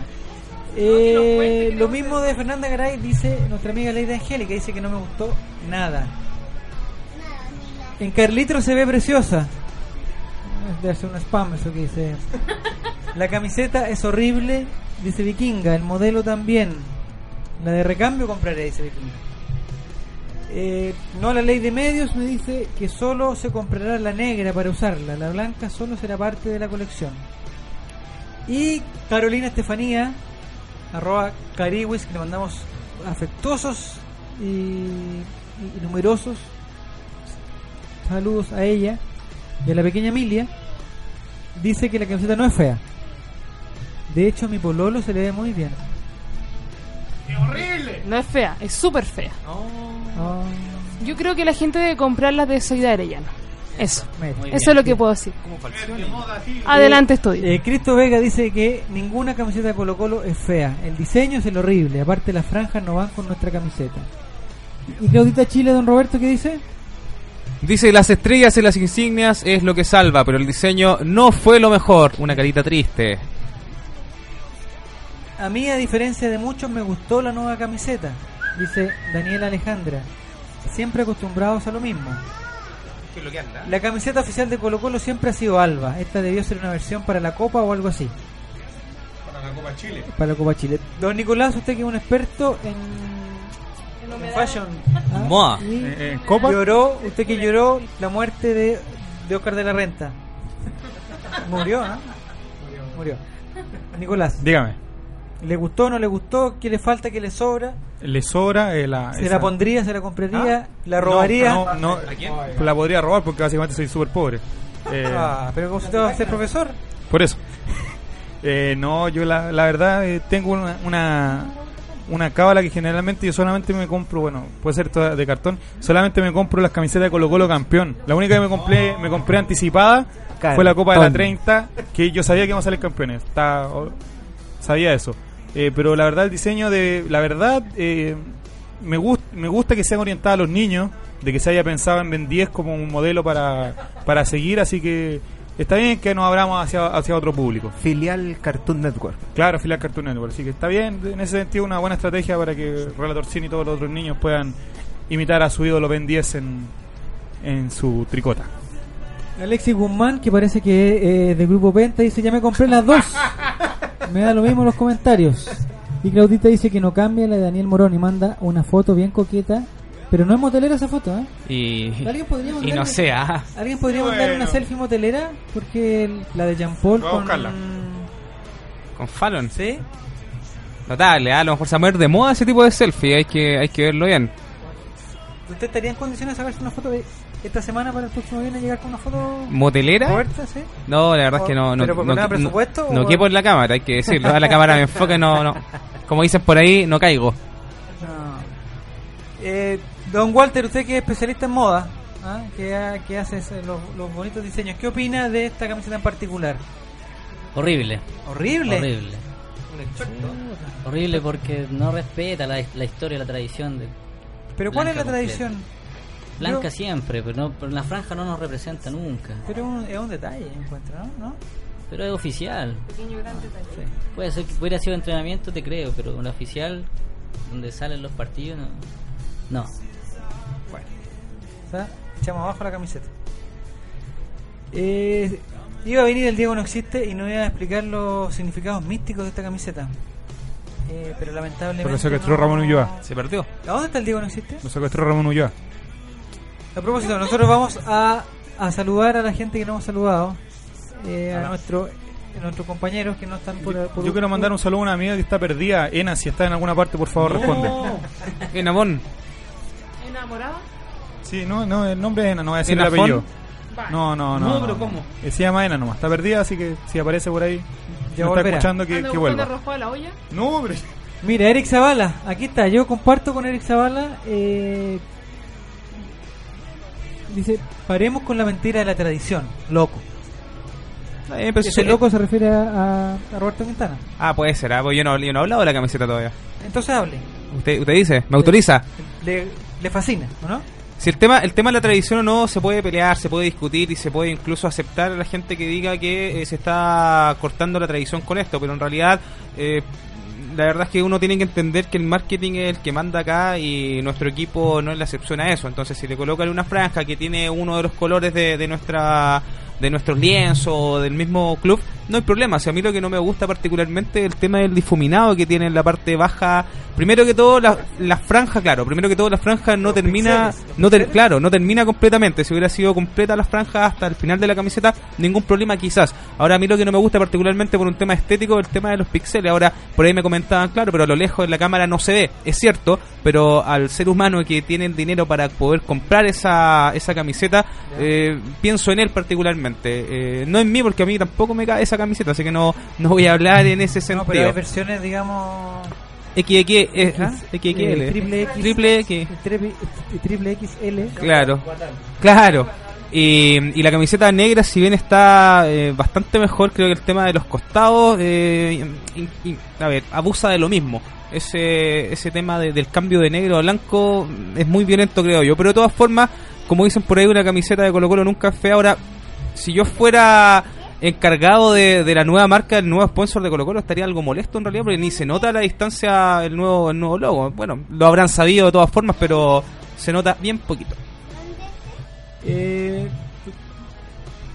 Eh, lo mismo de Fernanda Garay dice nuestra amiga Leida Angélica, dice que no me gustó nada. En Carlitro se ve preciosa. Debe ser un spam eso que dice. La camiseta es horrible, dice Vikinga. El modelo también. La de recambio compraré, dice Vikinga. Eh, no la ley de medios me dice que solo se comprará la negra para usarla. La blanca solo será parte de la colección. Y Carolina Estefanía, arroba Cariwis, que le mandamos afectuosos y, y numerosos saludos a ella y a la pequeña Emilia. Dice que la camiseta no es fea. De hecho, a mi pololo se le ve muy bien. No es fea, es súper fea. Ah, Yo creo que la gente debe comprar las de Soy de Arellano. Eso. Muy Eso bien. es lo que puedo decir. Adelante, estoy. Eh, Cristo Vega dice que ninguna camiseta de Colo Colo es fea. El diseño es el horrible. Aparte, las franjas no van con nuestra camiseta. ¿Y Claudita Chile, don Roberto, qué dice? Dice, las estrellas y las insignias es lo que salva, pero el diseño no fue lo mejor. Una carita triste. A mí, a diferencia de muchos, me gustó la nueva camiseta. Dice Daniela Alejandra. Siempre acostumbrados a lo mismo. ¿Qué es lo que anda? La camiseta oficial de Colo Colo siempre ha sido alba. Esta debió ser una versión para la Copa o algo así. Para la Copa Chile. Para la Copa Chile. Don Nicolás, usted que es un experto en, en fashion. [LAUGHS] ¿ah? Moda. Y Eh, ¿En Copa? Lloró, usted que lloró la muerte de, de Oscar de la Renta. [LAUGHS] Murió, ¿no? Murió. Nicolás, Dígame. ¿le gustó o no le gustó? ¿Qué le falta? ¿Qué le sobra? Le sobra eh, la. ¿Se esa- la pondría? ¿Se la compraría? Ah. ¿La robaría? No, no, no, la podría robar porque básicamente soy súper pobre. Eh, Ah, pero ¿cómo usted va a ser profesor? Por eso. [LAUGHS] Eh, no, yo la, la verdad eh, tengo una, una, una cábala que generalmente yo solamente me compro, bueno, puede ser toda de cartón, solamente me compro las camisetas de Colo Colo campeón. La única que me compré, me compré anticipada fue la Copa de la Cartón. 30, que yo sabía que íbamos a salir campeones. Está, o- sabía eso. Eh, pero la verdad el diseño de la verdad eh, me gusta me gusta que sean orientadas a los niños de que se haya pensado en Ben 10 como un modelo para, para seguir así que está bien que nos abramos hacia, hacia otro público Filial Cartoon Network. claro filial Cartoon Network así que está bien en ese sentido una buena estrategia para que Relator Cine y todos los otros niños puedan imitar a su ídolo Ben 10 en, en su tricota Alexis Guzmán, que parece que eh, del grupo Penta, dice: Ya me compré las dos. [LAUGHS] me da lo mismo los comentarios. Y Claudita dice que no cambia la de Daniel Morón y manda una foto bien coqueta. Pero no es motelera esa foto, ¿eh? Y, ¿Alguien podría y no sé, ah, ¿Alguien podría mandar Bueno. una selfie motelera? Porque el- la de Jean Paul Voy con. buscarla. con Fallon. ¿Sí? Notable, ah, a lo mejor se va a poner de moda ese tipo de selfie, hay que, hay que verlo bien. ¿Usted estaría en condiciones de sacarse una foto de esta semana para el próximo viernes llegar con una foto? ¿Motelera? Roberta, sí. No, la verdad es que no. no ¿Pero por no, nada no- presupuesto no o- quepo en la cámara, hay que decirlo. A la cámara me enfoca, no, no. Como dicen por ahí, no caigo. No. Eh, don Walter, usted que es especialista en moda, ¿ah? que, ha- que hace los, los bonitos diseños, ¿qué opina de esta camiseta en particular? Horrible. ¿Horrible? Horrible. Horrible porque no respeta la, la historia, la tradición. De ¿Pero cuál es la tradición? Blanca Yo- siempre, pero, no, pero la franja no nos representa nunca. Pero un- es un detalle, encuentro, ¿no? ¿No? Pero es oficial. Pequeño gran detalle. Puede ser que hubiera sido entrenamiento, te creo, pero la oficial, donde salen los partidos, no. No. O sea, echamos abajo la camiseta. Eh, iba a venir el Diego no existe y no iba a explicar los significados místicos de esta camiseta. Eh, pero lamentablemente. Pero lo secuestró no- Ramón Ulloa. Se perdió. ¿A dónde está el Diego no existe? lo secuestró Ramón Ulloa A propósito, nosotros vamos a, a saludar a la gente que no hemos saludado. eh, a nuestro, a nuestros compañeros que no están por, por yo quiero mandar un saludo a una amiga que está perdida Ena si está en alguna parte por favor responde Enamón. ¿Enamorada? Sí, no, no, el nombre es Ena, no voy a decir el ¿Enafón? apellido. No, no, no. No, pero ¿cómo? Eh, Se llama Ena nomás, está perdida, así que si aparece por ahí, Ya no está volverá. escuchando que, ¿Anda que buscando vuelva. rojo a la olla? No, pero... Mira, Eric Zavala, aquí está. Yo comparto con Eric Zavala. Eh, dice: Paremos con la mentira de la tradición, loco. Eh, pero Ese loco se refiere a, a- a Roberto Quintana. Ah, puede ser, ah, pues yo no, yo no he hablado de la camiseta todavía. Entonces hable. Usted, usted dice, me autoriza. Le, le fascina, ¿o no? Si el tema, el tema de la tradición o no se puede pelear, se puede discutir y se puede incluso aceptar a la gente que diga que eh, se está cortando la tradición con esto, pero en realidad eh, la verdad es que uno tiene que entender que el marketing es el que manda acá y nuestro equipo no es la excepción a eso. Entonces si le colocan una franja que tiene uno de los colores de, de nuestra de nuestros lienzos o del mismo club, no hay problema. Si a mí lo que no me gusta particularmente es el tema del difuminado que tiene en la parte baja. Primero que todo, la, la franja, claro, primero que todo la franja no termina, pixeles, no ter- pixeles. claro, no termina completamente. Si hubiera sido completa la franja hasta el final de la camiseta, ningún problema quizás. Ahora a mí lo que no me gusta particularmente por un tema estético es el tema de los píxeles. Ahora por ahí me comentaban, claro, pero a lo lejos en la cámara no se ve, es cierto, pero al ser humano que tiene el dinero para poder comprar esa, esa camiseta, eh, pienso en él particularmente. Eh, no en mí porque a mí tampoco me cae esa camiseta, así que no, no voy a hablar en ese No, pero sentido. hay versiones, digamos. XXL, eh, ¿ah? Eh, triple X. triple X. Triple, triple XL. Claro, claro. Y, y la camiseta negra, si bien está eh, bastante mejor, creo que el tema de los costados, eh, a ver, abusa de lo mismo. Ese, ese tema de- del cambio de negro a blanco es muy violento, creo yo. Pero de todas formas, como dicen por ahí, una camiseta de Colo Colo nunca es fea. Ahora, si yo fuera encargado de, de la nueva marca, el nuevo sponsor de Colo Colo, estaría algo molesto en realidad, porque ni se nota a la distancia el nuevo, el nuevo logo. Bueno, lo habrán sabido de todas formas, pero se nota bien poquito. Eh,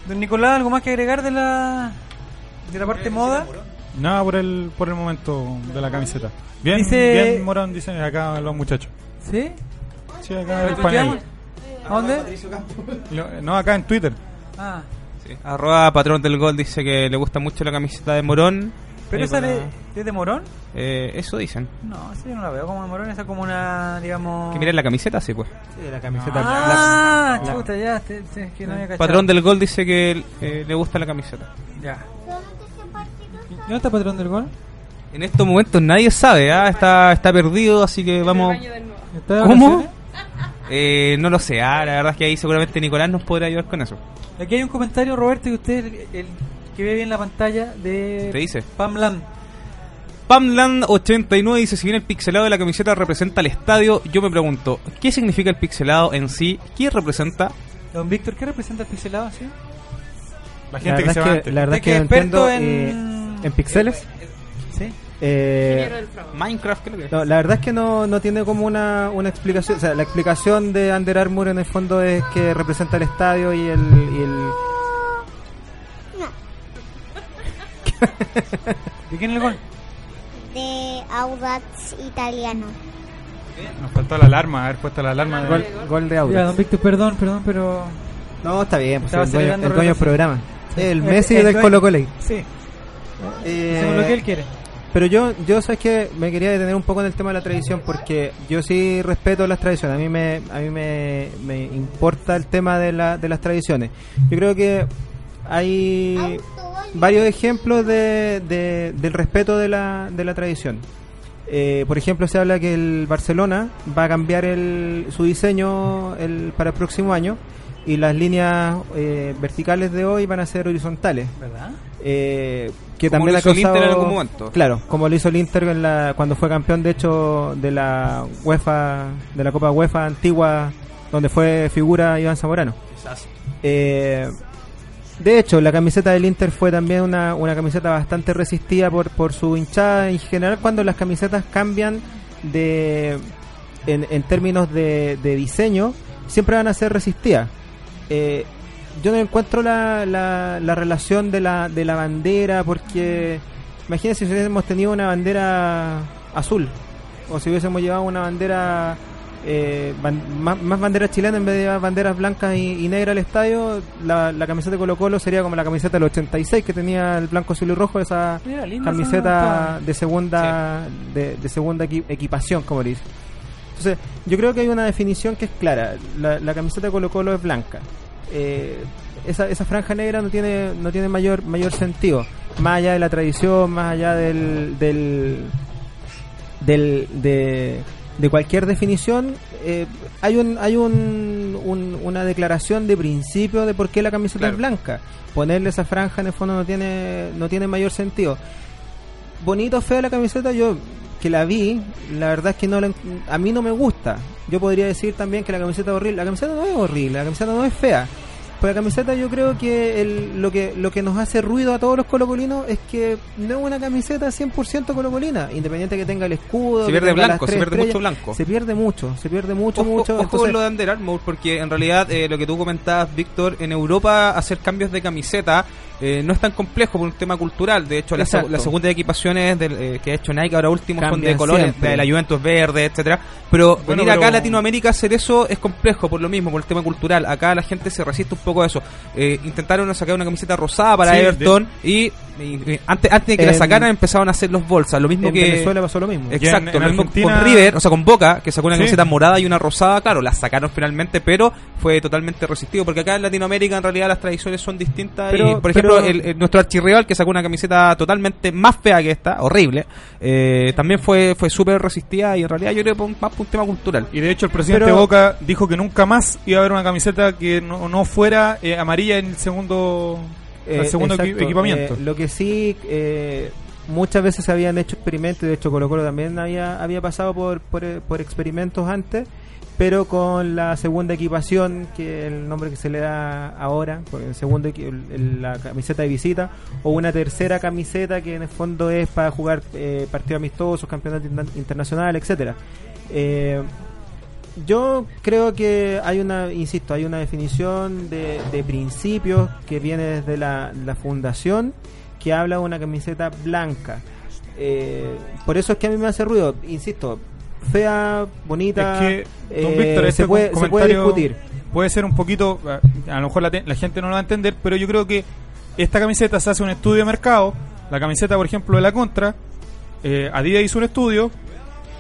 don Nicolás, ¿algo más que agregar de la, de la parte moda? Nada por el, por el momento de la camiseta. Bien, Dice- bien Morón, dicen acá los muchachos. ¿Sí? Sí, acá en el ¿Lo panel. escuchamos? ¿A dónde? No, acá en Twitter. Ah, Sí. Arroba patrón del gol dice que le gusta mucho la camiseta de Morón. ¿pero Ahí esa para- de, es de Morón? eh, eso dicen. No, esa yo no la veo como de Morón, esa como una, digamos... Que miren la camiseta, sí, pues. Sí, la camiseta. Ah, la- la- chuta, ya, te- que no había cachado. Patrón del gol dice que eh, le gusta la camiseta. Ya. ¿Dónde está Patrón del Gol? En estos momentos nadie sabe, ¿ah? está, está perdido, así que vamos... ¿Está de ¿Cómo? Eh, no lo sé, ah, la verdad es que ahí seguramente Nicolás nos podrá ayudar con eso. Aquí hay un comentario, Roberto, que usted, el, el que ve bien la pantalla, de ¿Qué dice? Pamland. Pamland89 dice, si bien el pixelado de la camiseta representa el estadio, yo me pregunto, ¿qué significa el pixelado en sí? ¿Qué representa? Don Víctor, ¿qué representa el pixelado? ¿sí? La La gente que se va que, antes. la verdad que que no experto entiendo en- eh, en pixeles. Sí. Eh, Minecraft, creo que. no, la verdad es que no, no tiene como una, una explicación. O sea, la explicación de Under Armour en el fondo es que representa el estadio y el. Y el [LAUGHS] ¿De quién es el gol? De Audax Italiano. Nos faltó la alarma, haber puesto la alarma. de- gol, gol de Ya, Audax. don Víctor, perdón, perdón, pero... No, está bien, pues, Estaba el, dueño, celebrando el dueño programa. El El- Messi el del Colo Colo. Sí, Eh, según lo que él quiere. Pero yo, yo sabes que me quería detener un poco en el tema de la tradición porque yo sí respeto las tradiciones. A mí me, a mí me, me importa el tema de, la, de las tradiciones. Yo creo que hay varios ejemplos de, de- del respeto de la, de la tradición. Eh, por ejemplo, se habla que el Barcelona va a cambiar el, su diseño el, para el próximo año y las líneas eh, verticales de hoy van a ser horizontales. ¿Verdad? Eh, que Como también lo ha hizo el Inter en causado- algún momento. Claro, como lo hizo el Inter en la, cuando fue campeón, de hecho, de la UEFA, de la Copa UEFA antigua, donde fue figura Iván Zamorano. Eh, de hecho, la camiseta del Inter fue también una, una camiseta bastante resistida por, por su hinchada. En general, cuando las camisetas cambian de en, en términos de, de diseño, siempre van a ser resistidas. Eh, yo no encuentro la, la, la relación de la, de la bandera, porque imagínense si hubiésemos tenido una bandera azul, o si hubiésemos llevado una bandera eh, ban- más, más bandera chilena en vez de llevar banderas blancas y, y negras al estadio, la, la camiseta de Colo Colo sería como la camiseta del 86 que tenía el blanco, azul y rojo, esa Mira, linda esa camiseta de segunda de, de segunda equi- equipación, como le dice. Entonces, yo creo que hay una definición que es clara. La, la camiseta de Colo Colo es blanca. Eh, esa, esa franja negra no tiene no tiene mayor mayor sentido. Más allá de la tradición, más allá del, del, del de, de cualquier definición, eh, hay un hay un, un- una declaración de principio de por qué la camiseta Claro. es blanca. Ponerle esa franja en el fondo no tiene no tiene mayor sentido bonito o fea la camiseta, yo que la vi, la verdad es que no la a mí no me gusta. Yo podría decir también que la camiseta es horrible. La camiseta no es horrible, la camiseta no es fea. Pero la camiseta yo creo que el- lo que lo que nos hace ruido a todos los colocolinos es que no es una camiseta 100% colocolina, independiente que tenga el escudo. Se pierde blanco, se pierde mucho blanco. Se pierde mucho, se pierde mucho, Ojo, mucho. ojo entonces- lo de Under Armour, porque en realidad eh, lo que tú comentabas, Víctor, en Europa hacer cambios de camiseta eh, no es tan complejo por un tema cultural. De hecho, la, Exacto. la segunda de equipaciones del, eh, que ha hecho Nike ahora último son de colores, siempre. de la Juventus verde, etcétera Pero Bueno, venir acá a Latinoamérica a hacer eso es complejo por lo mismo, por el tema cultural. Acá la gente se resiste un poco a eso. Eh, intentaron sacar una camiseta rosada para Sí, Everton y, y- y antes, antes de que la sacaran empezaron a hacer los bolsas. Lo mismo en que Venezuela pasó lo mismo. Exacto, Y en- en lo mismo Argentina- con River, o sea, con Boca, que sacó una Sí. camiseta morada y una rosada, claro, la sacaron finalmente, pero fue totalmente resistido, porque acá en Latinoamérica en realidad las tradiciones son distintas Pero- y, por ejemplo, pero- el, el- nuestro archirrival que sacó una camiseta totalmente más fea que esta, horrible, eh, también fue fue súper resistida y en realidad yo creo que fue más por un tema cultural. Y de hecho el presidente Pero- Boca dijo que nunca más iba a haber una camiseta que no, no fuera eh, amarilla en el segundo, el Eh, segundo equi- equipamiento. Eh, lo que sí, eh, muchas veces se habían hecho experimentos, de hecho Colo Colo también había, había pasado por, por, por experimentos antes, pero con la segunda equipación, que el nombre que se le da ahora, el segundo la camiseta de visita, o una tercera camiseta que en el fondo es para jugar eh, partidos amistosos, campeonatos interna- internacionales, etcétera. Eh, yo creo que hay una, insisto, hay una definición de, de principios que viene desde la, la fundación que habla de una camiseta blanca. Eh, por eso es que a mí me hace ruido, insisto, fea, bonita, Es que, don eh, Víctor, este se, puede, se discutir. Puede ser un poquito, a a lo mejor la, te- la gente no lo va a entender, pero yo creo que esta camiseta se hace un estudio de mercado. La camiseta, por ejemplo, de la Contra, eh, Adidas hizo un estudio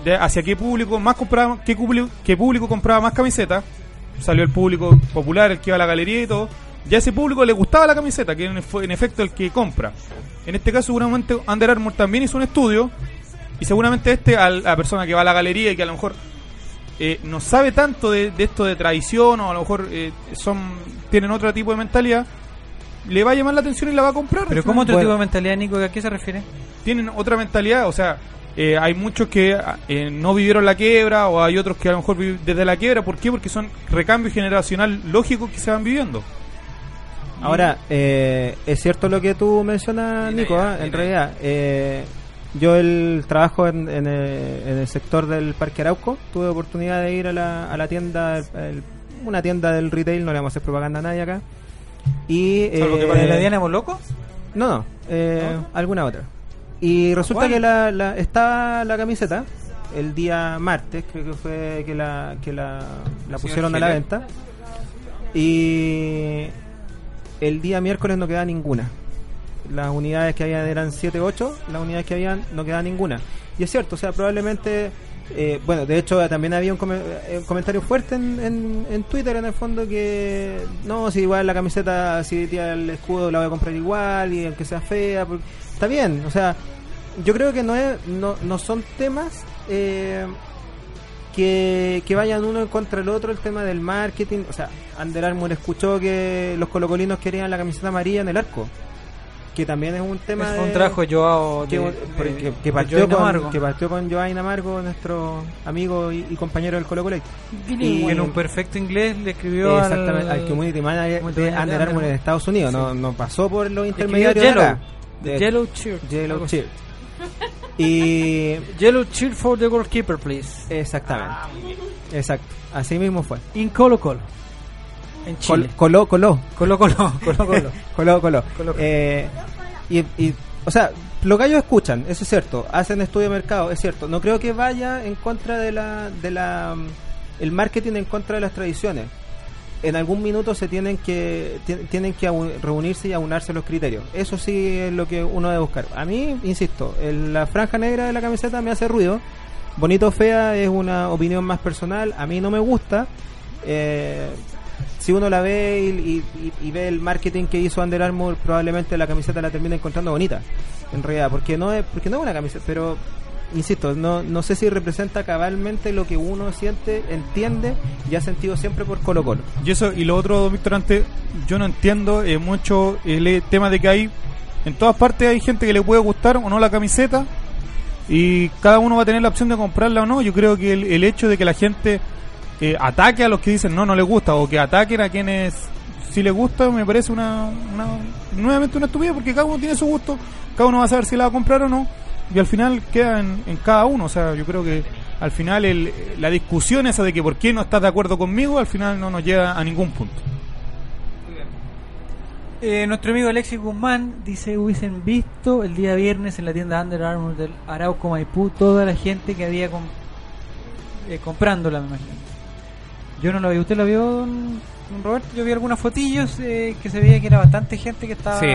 de hacia qué público más compraba, qué público, qué público compraba más camisetas. Salió el público popular, el que iba a la galería y todo. ya a ese público le gustaba la camiseta, que en, en efecto el que compra. En este caso, seguramente Under Armour también hizo un estudio y seguramente este, a la persona que va a la galería y que a lo mejor eh, no sabe tanto de, de esto de tradición o a lo mejor eh, son tienen otro tipo de mentalidad, le va a llamar la atención y la va a comprar. Pero ¿cómo otro tipo de mentalidad, Nico? ¿A qué se refiere? Tienen otra mentalidad, o sea, eh, hay muchos que eh, no vivieron la quiebra o hay otros que a lo mejor viven desde la quiebra. ¿Por qué? Porque son recambios generacional lógicos que se van viviendo. Ahora, eh, es cierto lo que tú mencionas, Nico, ¿ah? en realidad. Eh, yo el trabajo en, en el, en el sector del Parque Arauco, tuve oportunidad de ir a la, a la tienda, el- una tienda del retail, no le vamos a hacer propaganda a nadie acá. Y, ¿Salvo que eh, para la Diana Moloco? No, no, eh, alguna otra. Y resulta ¿Cuál? que la, la- estaba la camiseta el día martes, creo que fue que la, que la, pusieron a la venta. Y el día miércoles no quedaba ninguna. Las unidades que habían eran 7, 8, las unidades que habían no quedaba ninguna. Y es cierto, o sea, probablemente, eh, bueno, de hecho también había un, come- eh, un comentario fuerte en, en, en Twitter en el fondo que no, si igual la camiseta, si tiene el escudo la voy a comprar igual y aunque sea fea, porque- está bien, o sea, yo creo que no, es, no, no son temas eh, que, que vayan uno en contra del otro el tema del marketing. O sea, Under Armour escuchó que los colocolinos querían la camiseta amarilla en el arco. Que también es un tema. Fue un trabajo de Joao que, de- que- de- que- partió con, que partió con Amargo, nuestro amigo y, y compañero del Colo Colo. Y en un perfecto inglés le escribió al- Exactamente, al, community manager community de Under de Armour en Estados Unidos. Sí. No, no pasó por los intermediarios de Yellow, acá. de De- Yellow Shirt, Yellow. Shirt. Y [LAUGHS] Yellow cheer for the goalkeeper, please. Exactamente. Exacto. Así mismo fue. In Colo Colo. En Col- Chile. coló, coló. Coló, coló, [LAUGHS] coló, coló. [LAUGHS] coló, coló. Coló. Eh, y, y, o sea, los gallos escuchan, eso es cierto. Hacen estudio de mercado, es cierto. No creo que vaya en contra de la, de la, el marketing en contra de las tradiciones. En algún minuto se tienen que, ti- tienen que reunirse y aunarse los criterios. Eso sí es lo que uno debe buscar. A mí, insisto, el- la franja negra de la camiseta me hace ruido. Bonito o fea es una opinión más personal. A mí no me gusta. Eh, si uno la ve y, y- ve el marketing que hizo Under Armour, probablemente la camiseta la termina encontrando bonita. En realidad, porque no es, porque no es una camiseta, pero insisto, no, no sé si representa cabalmente lo que uno siente, entiende y ha sentido siempre por Colo Colo. Y eso, y lo otro, Víctor, antes, yo no entiendo eh, mucho el eh, tema de que hay, en todas partes hay gente que le puede gustar o no la camiseta, y cada uno va a tener la opción de comprarla o no. Yo creo que el hecho de que la gente eh, ataque a los que dicen no, no les gusta, o que ataquen a quienes sí les gusta, me parece una, una nuevamente una estupidez, porque cada uno tiene su gusto, cada uno va a saber si la va a comprar o no, y al final queda en, cada uno. O sea, yo creo que al final el, la discusión esa de que por qué no estás de acuerdo conmigo, al final no nos llega a ningún punto. Eh, nuestro amigo Alexis Guzmán dice hubiesen visto el día viernes en la tienda Under Armour del Arauco Maipú toda la gente que había com- eh, comprándola, me imagino. Yo no lo vi, ¿usted lo vio, Roberto? Yo vi algunas fotillos eh, que se veía que era bastante gente que estaba... Sí.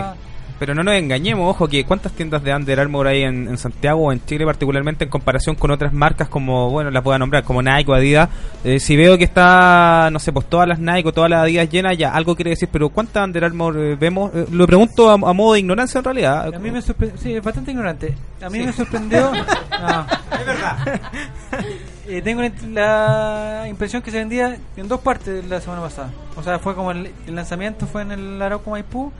Pero no nos engañemos, ojo, que cuántas tiendas de Under Armour hay en, en Santiago o en Chile particularmente en comparación con otras marcas como, bueno, las puedo nombrar, como Nike o Adidas. Eh, si veo que está, no sé, pues todas las Nike o todas las Adidas llenas, ya algo quiere decir, pero ¿cuántas Under Armour eh, vemos? Eh, lo pregunto a, a modo de ignorancia en realidad. A mí me sorprendió, sí, es bastante ignorante. A mí me sorprendió. [LAUGHS] No. Es verdad. [LAUGHS] tengo la, impresión que se vendía en dos partes la semana pasada. O sea, fue como el, el lanzamiento fue en el Arauco Maipú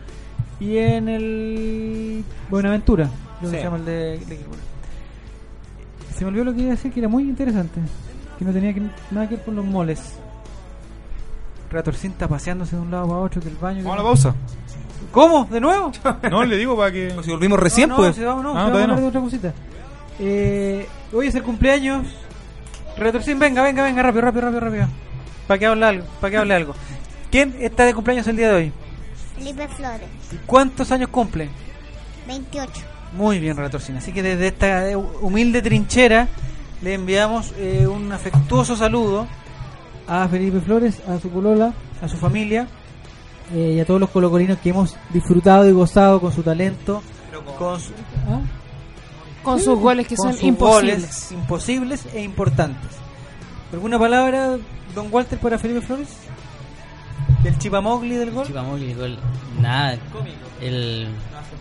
y en el Buenaventura, creo que Sí. se llama el de. Se me olvidó lo que iba a decir, que era muy interesante. Que no tenía que- nada que ver con los moles. Retorcinta paseándose de un lado para otro del baño. Vamos a la pausa. ¿Cómo? ¿De nuevo? [LAUGHS] No, le digo para que. si volvimos recién, no, no, pues. si vamos, no, Ah, si vamos a hablar no. de otra cosita. Eh, hoy es el cumpleaños. Retorcín, venga, venga, venga, rápido, rápido, rápido, rápido. Para que hable algo, para que hable algo. ¿Quién está de cumpleaños el día de hoy? Felipe Flores, ¿Y ¿Cuántos años cumple? 28. Muy bien, Retorcín. Así que desde esta eh, humilde trinchera le enviamos eh, un afectuoso saludo a Felipe Flores, a su colola, a su familia eh, y a todos los colocolinos que hemos disfrutado y gozado con su talento, con su, ¿ah? Con sus goles que con son sus imposibles. goles imposibles e importantes. ¿Alguna palabra, don Walter, para Felipe Flores? ¿Del Chipamogli del gol? Chipamogli del gol. Nada. El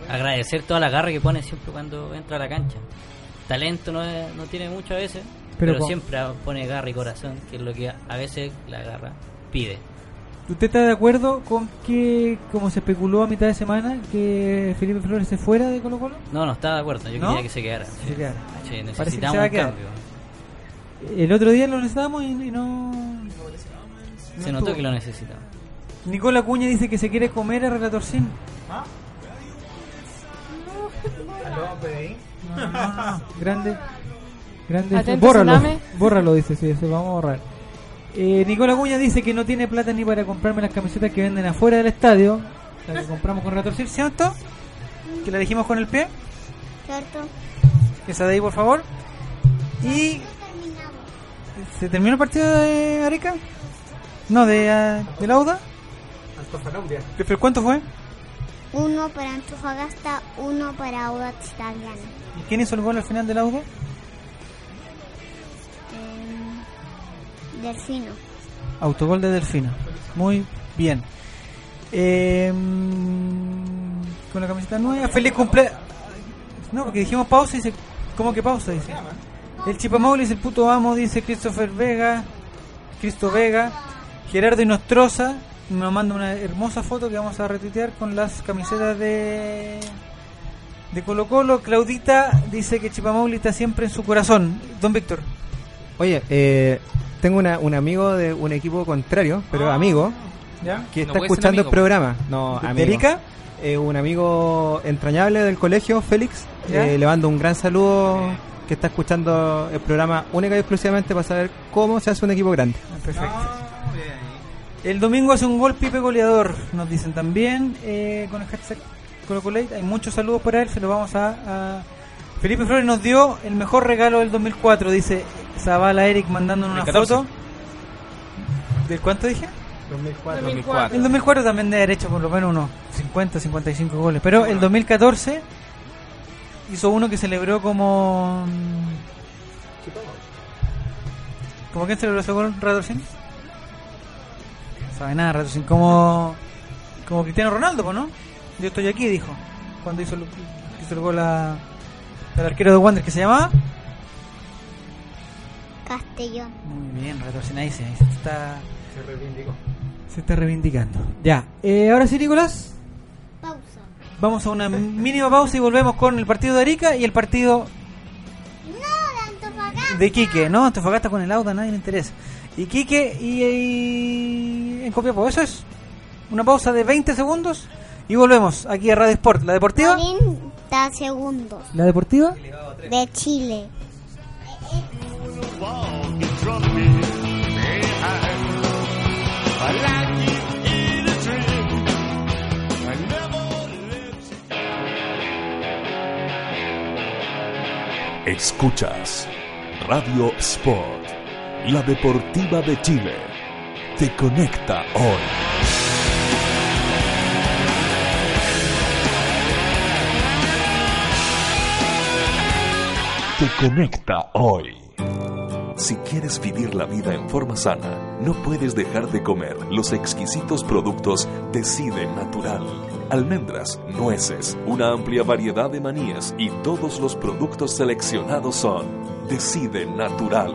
agradecer toda la garra que pone siempre cuando entra a la cancha. Talento no, es- no tiene mucho a veces, Pero pero, siempre pone garra y corazón, que es lo que a veces la garra pide. ¿Usted está de acuerdo con que, como se especuló a mitad de semana, que Felipe Flores se fuera de Colo Colo? No, no estaba de acuerdo, yo ¿No? quería que se quedara. Se Sí. quedara. Sí, Parece que necesitamos se un quedar. cambio. El otro día lo necesitábamos y, y no... Se no notó estuvo. que lo necesitaba. Nicola Cuña dice que se quiere comer a Relator Sin. No, no, no. Grande. Grande. Atento, bórralo. Tsunami. Bórralo, dice, sí, se vamos a borrar. Eh, Nicola Cuña dice que no tiene plata ni para comprarme las camisetas que venden afuera del estadio. La que compramos con Relator Sin, ¿cierto? Que la dijimos con el pie. ¿Cierto? Esa de ahí, por favor. Y. ¿Se terminó el partido de Arica? No, de, ah, de Lauda. ¿Pero cuánto fue? Uno para Antofagasta, uno para Audax Italiano. ¿Y quién hizo el gol al final del Lauda? Delfino. Autogol de Delfino. Muy bien. Eh, con la camiseta nueva. Feliz cumpleaños. No, porque dijimos pausa y dice. ¿Cómo que pausa? Dice. El Chipamaulis dice el puto amo, dice Christopher Vega. Cristo Vega. Gerardo Inostroza. Nos manda una hermosa foto que vamos a retuitear con las camisetas de. De Colo Colo. Claudita dice que Chipamaulis está siempre en su corazón. Don Víctor. Oye, eh, tengo una, un amigo de un equipo contrario, pero amigo, ¿Ya? que No está escuchando el programa. No, ¿De amigo. Eh, un amigo entrañable del colegio, Félix. Eh, le mando un gran saludo que está escuchando el programa única y exclusivamente para saber cómo se hace un equipo grande. Perfecto. El domingo hace un gol Pipe goleador, nos dicen también, eh, con el hashtag Colocolate. Hay muchos saludos para él, se los vamos a, a- Felipe Flores nos dio el mejor regalo del 2004, dice Zavala Eric mandándonos una El 14. foto. ¿Del cuánto dije? 2004. 2004. El 2004 también debe haber hecho por lo menos unos 50, 55 goles. Pero el 2014 hizo uno que celebró como... ¿Cómo quién celebró ese gol, Radorcín? No sabe nada, Radorcín. Como, como Cristiano Ronaldo, pues, ¿no? Yo estoy aquí, dijo. Cuando hizo el, hizo el gol a- al arquero de Wander, que se llamaba... Castellón. Muy bien, ahí se, está... Se reivindicó. Se está reivindicando. Ya, eh, ahora sí, Nicolás. Pausa. Vamos a una mínima pausa y volvemos con el partido de Arica y el partido No, de Antofagasta. de Quique. No, Antofagasta con el auto, a nadie le interesa. Y Quique y, y en Copiapó. Eso es una pausa de 20 segundos y volvemos aquí a Radio Sport. ¿La deportiva? 40 segundos. ¿La deportiva? De Chile. Escuchas Radio Sport, la deportiva de Chile. Te conecta hoy. Te conecta hoy. Si quieres vivir la vida en forma sana, no puedes dejar de comer los exquisitos productos Decide Natural. Almendras, nueces, una amplia variedad de manías y todos los productos seleccionados son Decide Natural.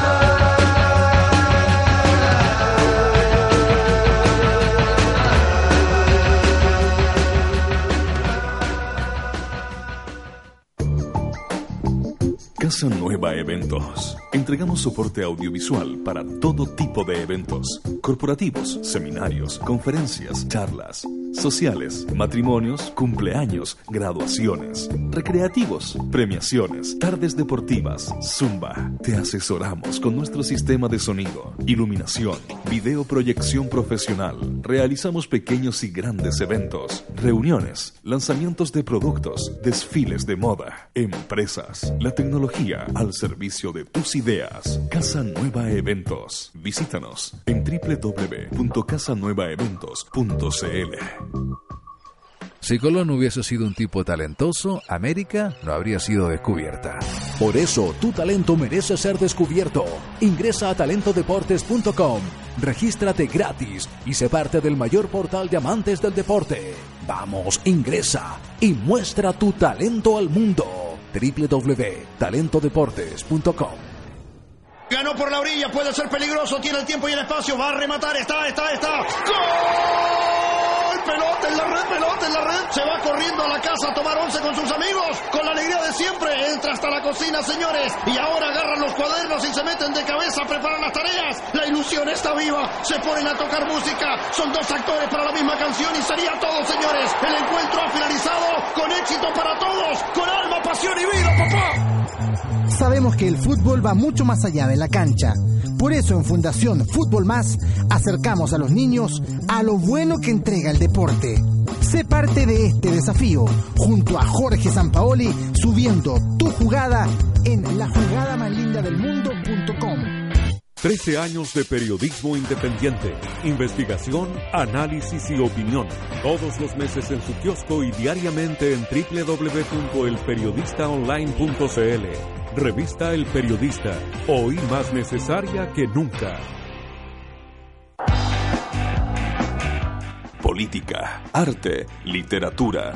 Casa Nueva Eventos. Entregamos soporte audiovisual para todo tipo de eventos, corporativos, seminarios, conferencias, charlas, sociales, matrimonios, cumpleaños, graduaciones, recreativos, premiaciones, tardes deportivas, zumba. Te asesoramos con nuestro sistema de sonido, iluminación, video proyección profesional. Realizamos pequeños y grandes eventos, reuniones, lanzamientos de productos, desfiles de moda, empresas, la tecnología al servicio de tus ideas. Casa Nueva Eventos. Visítanos en www.casanuevaeventos.cl. Si Colón hubiese sido un tipo talentoso, América no habría sido descubierta. Por eso, tu talento merece ser descubierto. Ingresa a talentodeportes.com, regístrate gratis y sé parte del mayor portal de amantes del deporte. Vamos, ingresa y muestra tu talento al mundo. www.talentodeportes.com Ganó por la orilla, puede ser peligroso, tiene el tiempo y el espacio, va a rematar, está, está, está. ¡Gol! Pelota en la red, pelota en la red. Se va corriendo a la casa a tomar once con sus amigos, con la alegría de siempre. Entra hasta la cocina, señores, y ahora agarran los cuadernos y se meten de cabeza a preparar las tareas. La ilusión está viva, se ponen a tocar música. Son dos actores para la misma canción y sería todo, señores. El encuentro ha finalizado con éxito para todos, con alma, pasión y vida, papá. Sabemos que el fútbol va mucho más allá de la cancha. Por eso en Fundación Fútbol Más acercamos a los niños a lo bueno que entrega el deporte. Sé parte de este desafío junto a Jorge Sampaoli subiendo tu jugada en la jugada más linda del mundo.com. 13 años de periodismo independiente, investigación, análisis y opinión. Todos los meses en su kiosco y diariamente en www.elperiodistaonline.cl. Revista El Periodista, hoy más necesaria que nunca. política, arte, literatura,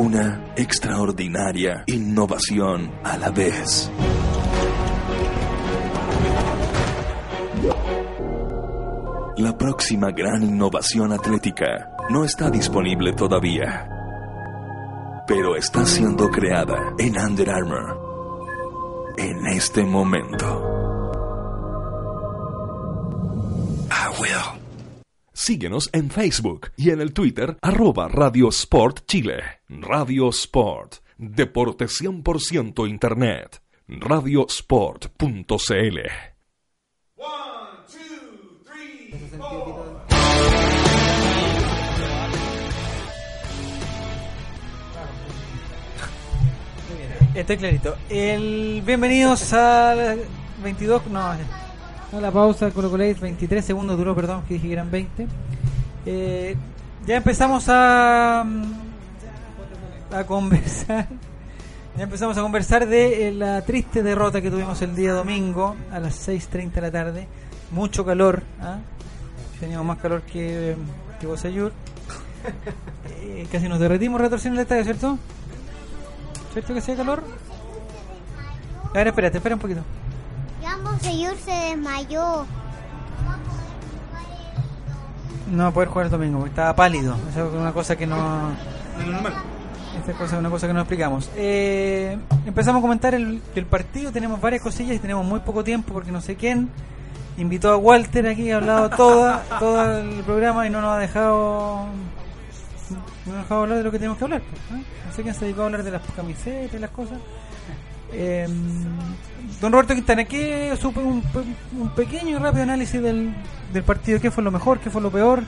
Una extraordinaria innovación a la vez. La próxima gran innovación atlética no está disponible todavía, pero está siendo creada en Under Armour en este momento. I will. Síguenos en Facebook y en el Twitter arroba Radio Sport Chile. Radio Sport, deporte 100% Internet. Radiosport.cl Estoy clarito. El, bienvenidos al 22. No, la pausa. Colo Colo 23 segundos duró, perdón, que dije que eran 20. Eh, ya empezamos a. a conversar. [LAUGHS] Ya empezamos a conversar de eh, la triste derrota que tuvimos el día domingo a las 6.30 de la tarde. Mucho calor. ¿ah? Teníamos más calor que, que Bosayur. Eh, casi nos derretimos retorciendo el estadio, ¿cierto? ¿Cierto que hacía calor? A ver, espérate, espera un poquito. Gambo Señor se desmayó. No va a poder jugar el domingo porque estaba pálido. Esa es una cosa que no. Esta cosa es una cosa que no explicamos. Eh, empezamos a comentar el, el partido. Tenemos varias cosillas y tenemos muy poco tiempo porque no sé quién invitó a Walter aquí, ha hablado toda, todo el programa y no nos ha dejado. No nos ha dejado hablar de lo que tenemos que hablar. ¿eh? No sé quién se dedicó a hablar de las camisetas y las cosas. Eh, don Roberto Quintana, ¿qué supe un, un pequeño y rápido análisis del, del partido? ¿Qué fue lo mejor? ¿Qué fue lo peor?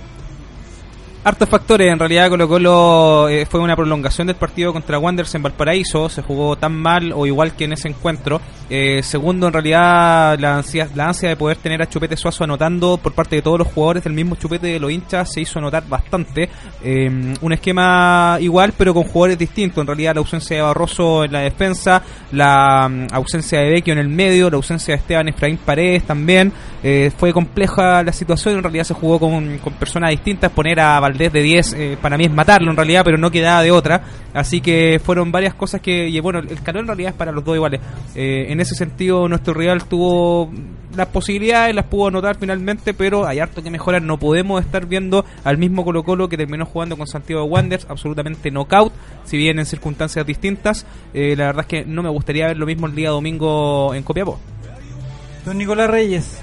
Hartos factores, en realidad Colo Colo eh, fue una prolongación del partido contra Wanderers en Valparaíso, se jugó tan mal o igual que en ese encuentro. Eh, segundo, en realidad la ansia, la ansia de poder tener a Chupete Suazo anotando por parte de todos los jugadores del mismo Chupete de los hinchas se hizo notar bastante. Eh, un esquema igual pero con jugadores distintos, en realidad la ausencia de Barroso en la defensa, la mm, ausencia de Vecchio en el medio, la ausencia de Esteban Efraín Paredes también. Eh, fue compleja la situación, en realidad se jugó con, con personas distintas, poner a Valdés de 10 eh, para mí es matarlo en realidad, pero no quedaba de otra. Así que fueron varias cosas que, y bueno, el calor en realidad es para los dos iguales. Eh, en ese sentido, nuestro rival tuvo las posibilidades, las pudo anotar finalmente, pero hay harto que mejorar. No podemos estar viendo al mismo Colo Colo que terminó jugando con Santiago Wanderers, absolutamente knockout, si bien en circunstancias distintas. Eh, la verdad es que no me gustaría ver lo mismo el día domingo en Copiapó. Don Nicolás Reyes.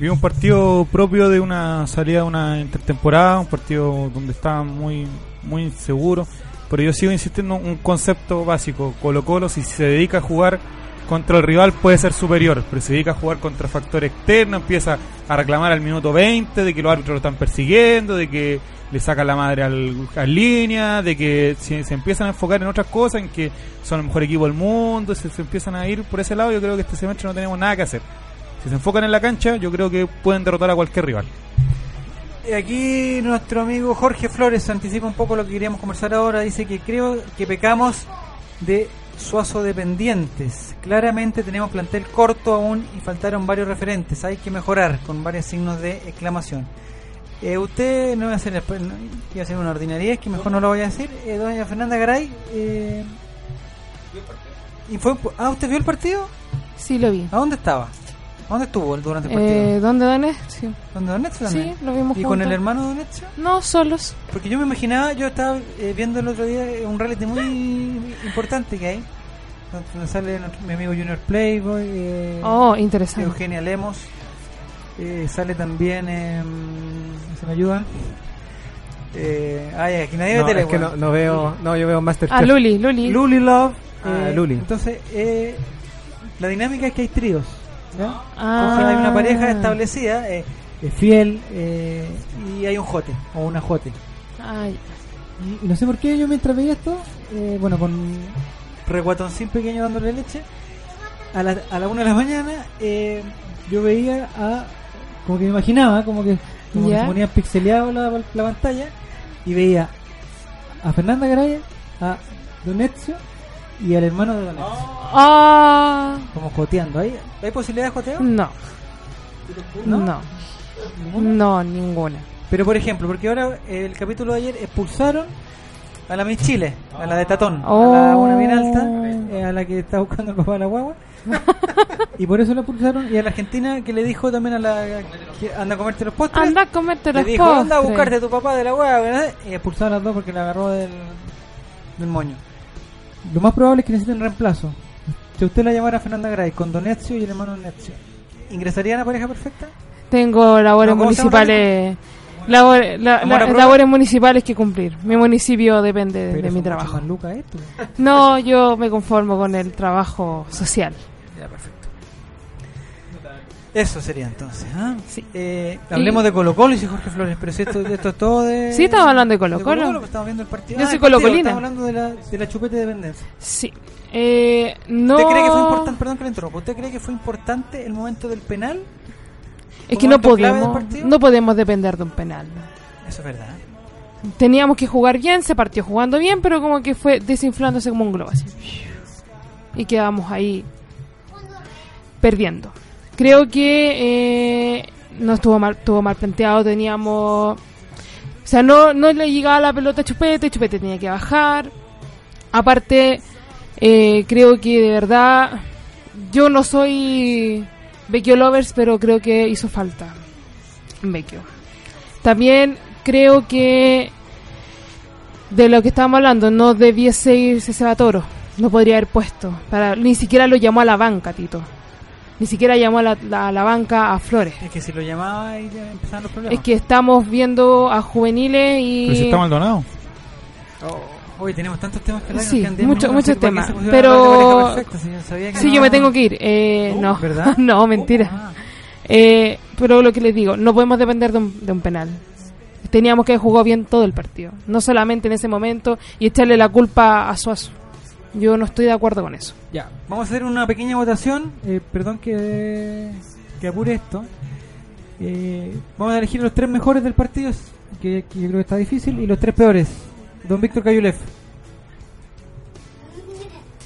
Vi un partido propio de una salida de una intertemporada, un partido donde estaba muy muy inseguro, pero yo sigo insistiendo en un concepto básico, Colo Colo si se dedica a jugar contra el rival puede ser superior, pero si se dedica a jugar contra factor externo, empieza a reclamar al minuto 20 de que los árbitros lo están persiguiendo, de que le sacan la madre al, al línea, de que si se empiezan a enfocar en otras cosas, en que son el mejor equipo del mundo, si se empiezan a ir por ese lado, yo creo que este semestre no tenemos nada que hacer. Si se enfocan en la cancha, yo creo que pueden derrotar a cualquier rival. Eh, Aquí nuestro amigo Jorge Flores anticipa un poco lo que queríamos conversar ahora. Dice que creo que pecamos de Suazo dependientes. Claramente tenemos plantel corto aún y faltaron varios referentes. Hay que mejorar con varios signos de exclamación. Eh, usted no va a hacer, no, iba a hacer una ordinaria, es que mejor no lo voy a decir. Eh, doña Fernanda Garay. Eh, ¿y fue, ah, ¿usted vio el partido? Sí, lo vi. ¿A dónde estaba? ¿A dónde estuvo durante el partido? Eh, ¿Dónde Donetsk? ¿Dónde Donetsk también? Sí, lo vimos ¿Y con el hermano Donetsk? No, solos. Porque yo me imaginaba, yo estaba eh, viendo el otro día eh, un reality muy importante que hay, donde sale nuestro- mi amigo Junior Playboy, eh, Oh, interesante. Eugenia Lemos, eh, sale también, eh, ¿se me ayudan? Eh, ay, aquí nadie No, ve tele, es que weón. no, no veo, no, yo veo Masterchef. Ah, Luli, Luli. Luli Love. Ah, eh, Luli. Entonces, eh, la dinámica es que hay tríos. ¿Ya? Ah. Entonces hay una pareja establecida, eh, eh, fiel, eh, y hay un jote, o una jote. Ay, Y, y no sé por qué yo mientras veía esto, eh, bueno, con reguatoncín pequeño dándole leche, a la, a la una de la mañana, eh, yo veía a, como que me imaginaba, como que, como que se ponía pixeleado la, la pantalla, y veía a Fernanda Garaya, a Don Ezio y al hermano de Ezio. Ah, Como joteando. ¿Hay, ¿Hay posibilidad de joteo? no. ¿No? No. ¿Ninguna? No, ninguna. Pero por ejemplo, porque ahora el capítulo de ayer expulsaron a la Miss Chile, a la de Tatón, a la Oh. una bien alta, eh, a la que está buscando el papá de la guagua. [LAUGHS] y por eso la expulsaron. Y a la Argentina que le dijo también a la que anda a comerte los postres. Anda a comerte le los dijo, anda a postres. buscarte a tu papá de la guagua. ¿verdad? Y expulsaron a las dos porque la agarró del, del moño. Lo más probable es que necesiten reemplazo. Si usted la llamara Fernanda Gray con Don Ezio y el hermano Don Ezio, ¿ingresaría a la pareja perfecta? Tengo labores No, ¿cómo se llama municipales. labores municipales que cumplir. Mi municipio depende de, mi trabajo. lucas esto. No, yo me conformo con el trabajo social. Ya, perfecto. Eso sería entonces. ¿ah? Sí. Eh, hablemos de Colo Colo, dice Jorge Flores, pero si esto, esto es todo de... Sí, estamos hablando de Colo Colo. estamos viendo el partido. Yo Ah, soy el partido, colocolina. Estamos hablando de la, de la chupete de dependencia. Sí. Eh, no. ¿Usted cree que fue importante, perdón que le interrumpa, ¿usted cree que fue importante el momento del penal? Es que ¿Un no podemos, no podemos depender de un penal. Eso es verdad. Teníamos que jugar bien, se partió jugando bien, pero como que fue desinflándose como un globo así. Y quedamos ahí perdiendo. Creo que eh, no estuvo mal, estuvo mal planteado, teníamos... O sea, no, no le llegaba la pelota a Chupete, Chupete tenía que bajar. Aparte, eh, creo que de verdad, yo no soy Vecchio Lovers, pero creo que hizo falta Vecchio. También creo que de lo que estábamos hablando, no debiese irse Seba Toro. No podría haber puesto. Para, ni siquiera lo llamó a la banca, Tito. Ni siquiera llamó a la, la- a la banca a Flores. Es que si lo llamaba y ya empezaban los problemas. Es que estamos viendo a juveniles y... Pero si está Maldonado. Oh, hoy tenemos tantos temas que hablar, Sí, nos quedan 10 mucho- minutos, muchos temas, pero- perfecta, sabía que Sí, no- yo me tengo que ir. Eh, Oh, no, ¿verdad? [LAUGHS] no, mentira. Oh, ah. Eh, pero lo que les digo, no podemos depender de un, de un penal. teníamos que haber jugado bien todo el partido, no solamente en ese momento y echarle la culpa a Suazo. Yo no estoy de acuerdo con eso. Ya, vamos a hacer una pequeña votación. Eh, perdón que, que apure esto. Eh, vamos a elegir los tres mejores del partido, que, que yo creo que está difícil, y los tres peores. Don Víctor Cayulef.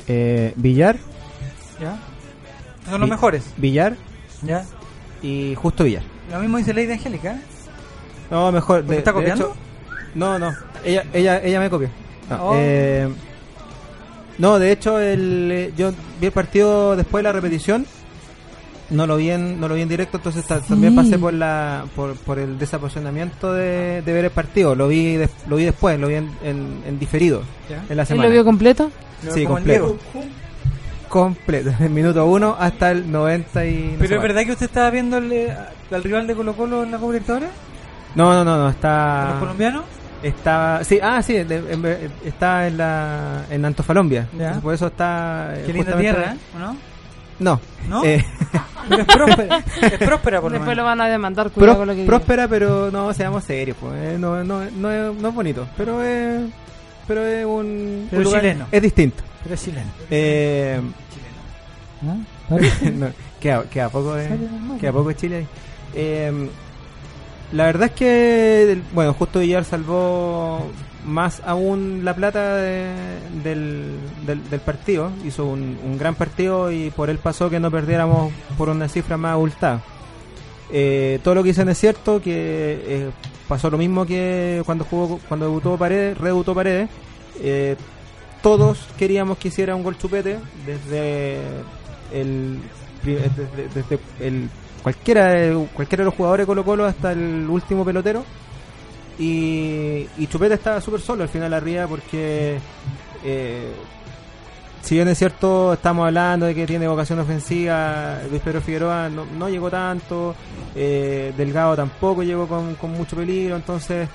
Eh, Villar. ¿Ya? Son los Vi- mejores. Villar. ¿Ya? Y justo Villar. Lo mismo dice Lady Angélica. No, mejor. ¿Porque está copiando? hecho- no, no. Ella, ella, ella me copió. No, Oh. eh, no, de hecho, el, eh, yo vi el partido después de la repetición. No lo vi en, no lo vi en directo, entonces ta- también pasé por la por, por el desapasionamiento de, de ver el partido. Lo vi des- lo vi después, lo vi en, en, en diferido Ya. en la ¿Él semana. lo vio completo? Sí, el completo. Completo, del [LAUGHS] minuto 1 hasta el 90 y no Pero es verdad que usted estaba viendo el, eh, al rival de Colo Colo en la Copa Libertadores, No, no, no, no, está los colombianos. Está, sí, ah, sí, de- en ver- está en la en Antofalombia. Ya. Por eso está. eh, Qué linda tierra, ¿eh? ¿O no? No. ¿No? Eh, Pero [LAUGHS] es próspera, es próspera por lo Después lo van a demandar, cuidado pró- con lo que diga. próspera, pero no seamos serios, pues. eh, no, no, no, es, no es bonito, pero es, pero es un, Pero un lugar- chileno. Es distinto. Pero es chileno. Eh, ¿Ah? [LAUGHS] Parece. no, queda, queda poco normal. queda poco Chile ahí. Eh, la verdad es que, bueno, justo Villar salvó más aún la plata de- del, del, del partido. Hizo un, un gran partido y por él pasó que no perdiéramos por una cifra más abultada. Eh, todo lo que dicen es cierto, que eh, pasó lo mismo que cuando jugó, cuando debutó Paredes, redebutó Paredes. Eh, todos queríamos que hiciera un gol chupete desde el desde, desde el cualquiera cualquiera de los jugadores de Colo Colo hasta el último pelotero. Y, y Chupete estaba súper solo al final arriba porque eh, si bien es cierto estamos hablando de que tiene vocación ofensiva Luis Pedro Figueroa no, no llegó tanto eh, Delgado tampoco llegó con, con mucho peligro entonces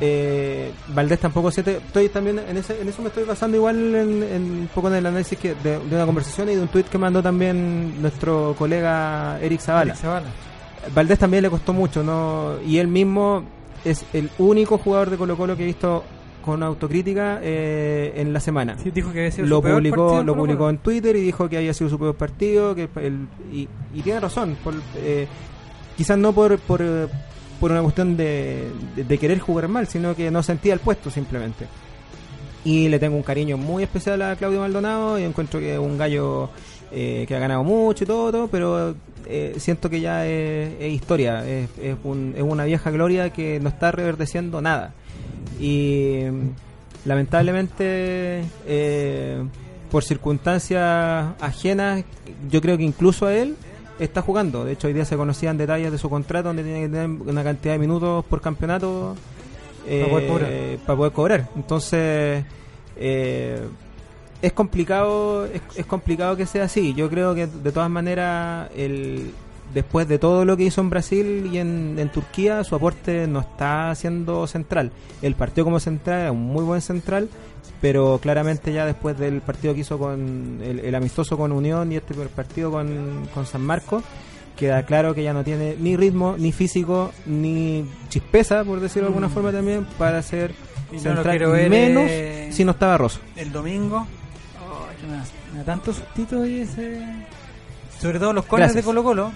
eh, Valdés tampoco siente estoy también en, ese, en eso me estoy basando igual en, en un poco en el análisis que de, de una conversación y de un tuit que mandó también nuestro colega Eric Zavala. Eric Zavala. Valdés también le costó mucho no y él mismo es el único jugador de Colo Colo que he visto con autocrítica eh, en la semana. Sí, dijo que había sido lo su peor publicó partido lo publicó en Twitter y dijo que había sido su peor partido que el- y, y tiene razón por, eh, quizás no por, por, por una cuestión de, de- querer jugar mal sino que no sentía el puesto simplemente y le tengo un cariño muy especial a Claudio Maldonado y encuentro que es un gallo eh, que ha ganado mucho y todo, todo pero eh, siento que ya es, historia, es, es un- es una vieja gloria que no está reverdeciendo nada. Y lamentablemente, eh, por circunstancias ajenas, yo creo que incluso a él está jugando. De hecho, hoy día se conocían detalles de su contrato donde tiene que tener una cantidad de minutos por campeonato eh, Para poder cobrar. para poder cobrar. Entonces, eh, es complicado es, es complicado que sea así. Yo creo que de todas maneras, el, después de todo lo que hizo en Brasil y en, en Turquía, su aporte no está siendo central. El partido como central es un muy buen central, pero claramente ya después del partido que hizo con el, el amistoso con Unión y este partido con, con San Marcos, queda claro que ya no tiene ni ritmo, ni físico, ni chispeza, por decirlo de alguna Mm. forma también, para ser Y no central, menos eh, si no está Barroso. El domingo. Que me, da, me da tanto sustito ahí ese. Sobre todo los corners de. Colo Colo.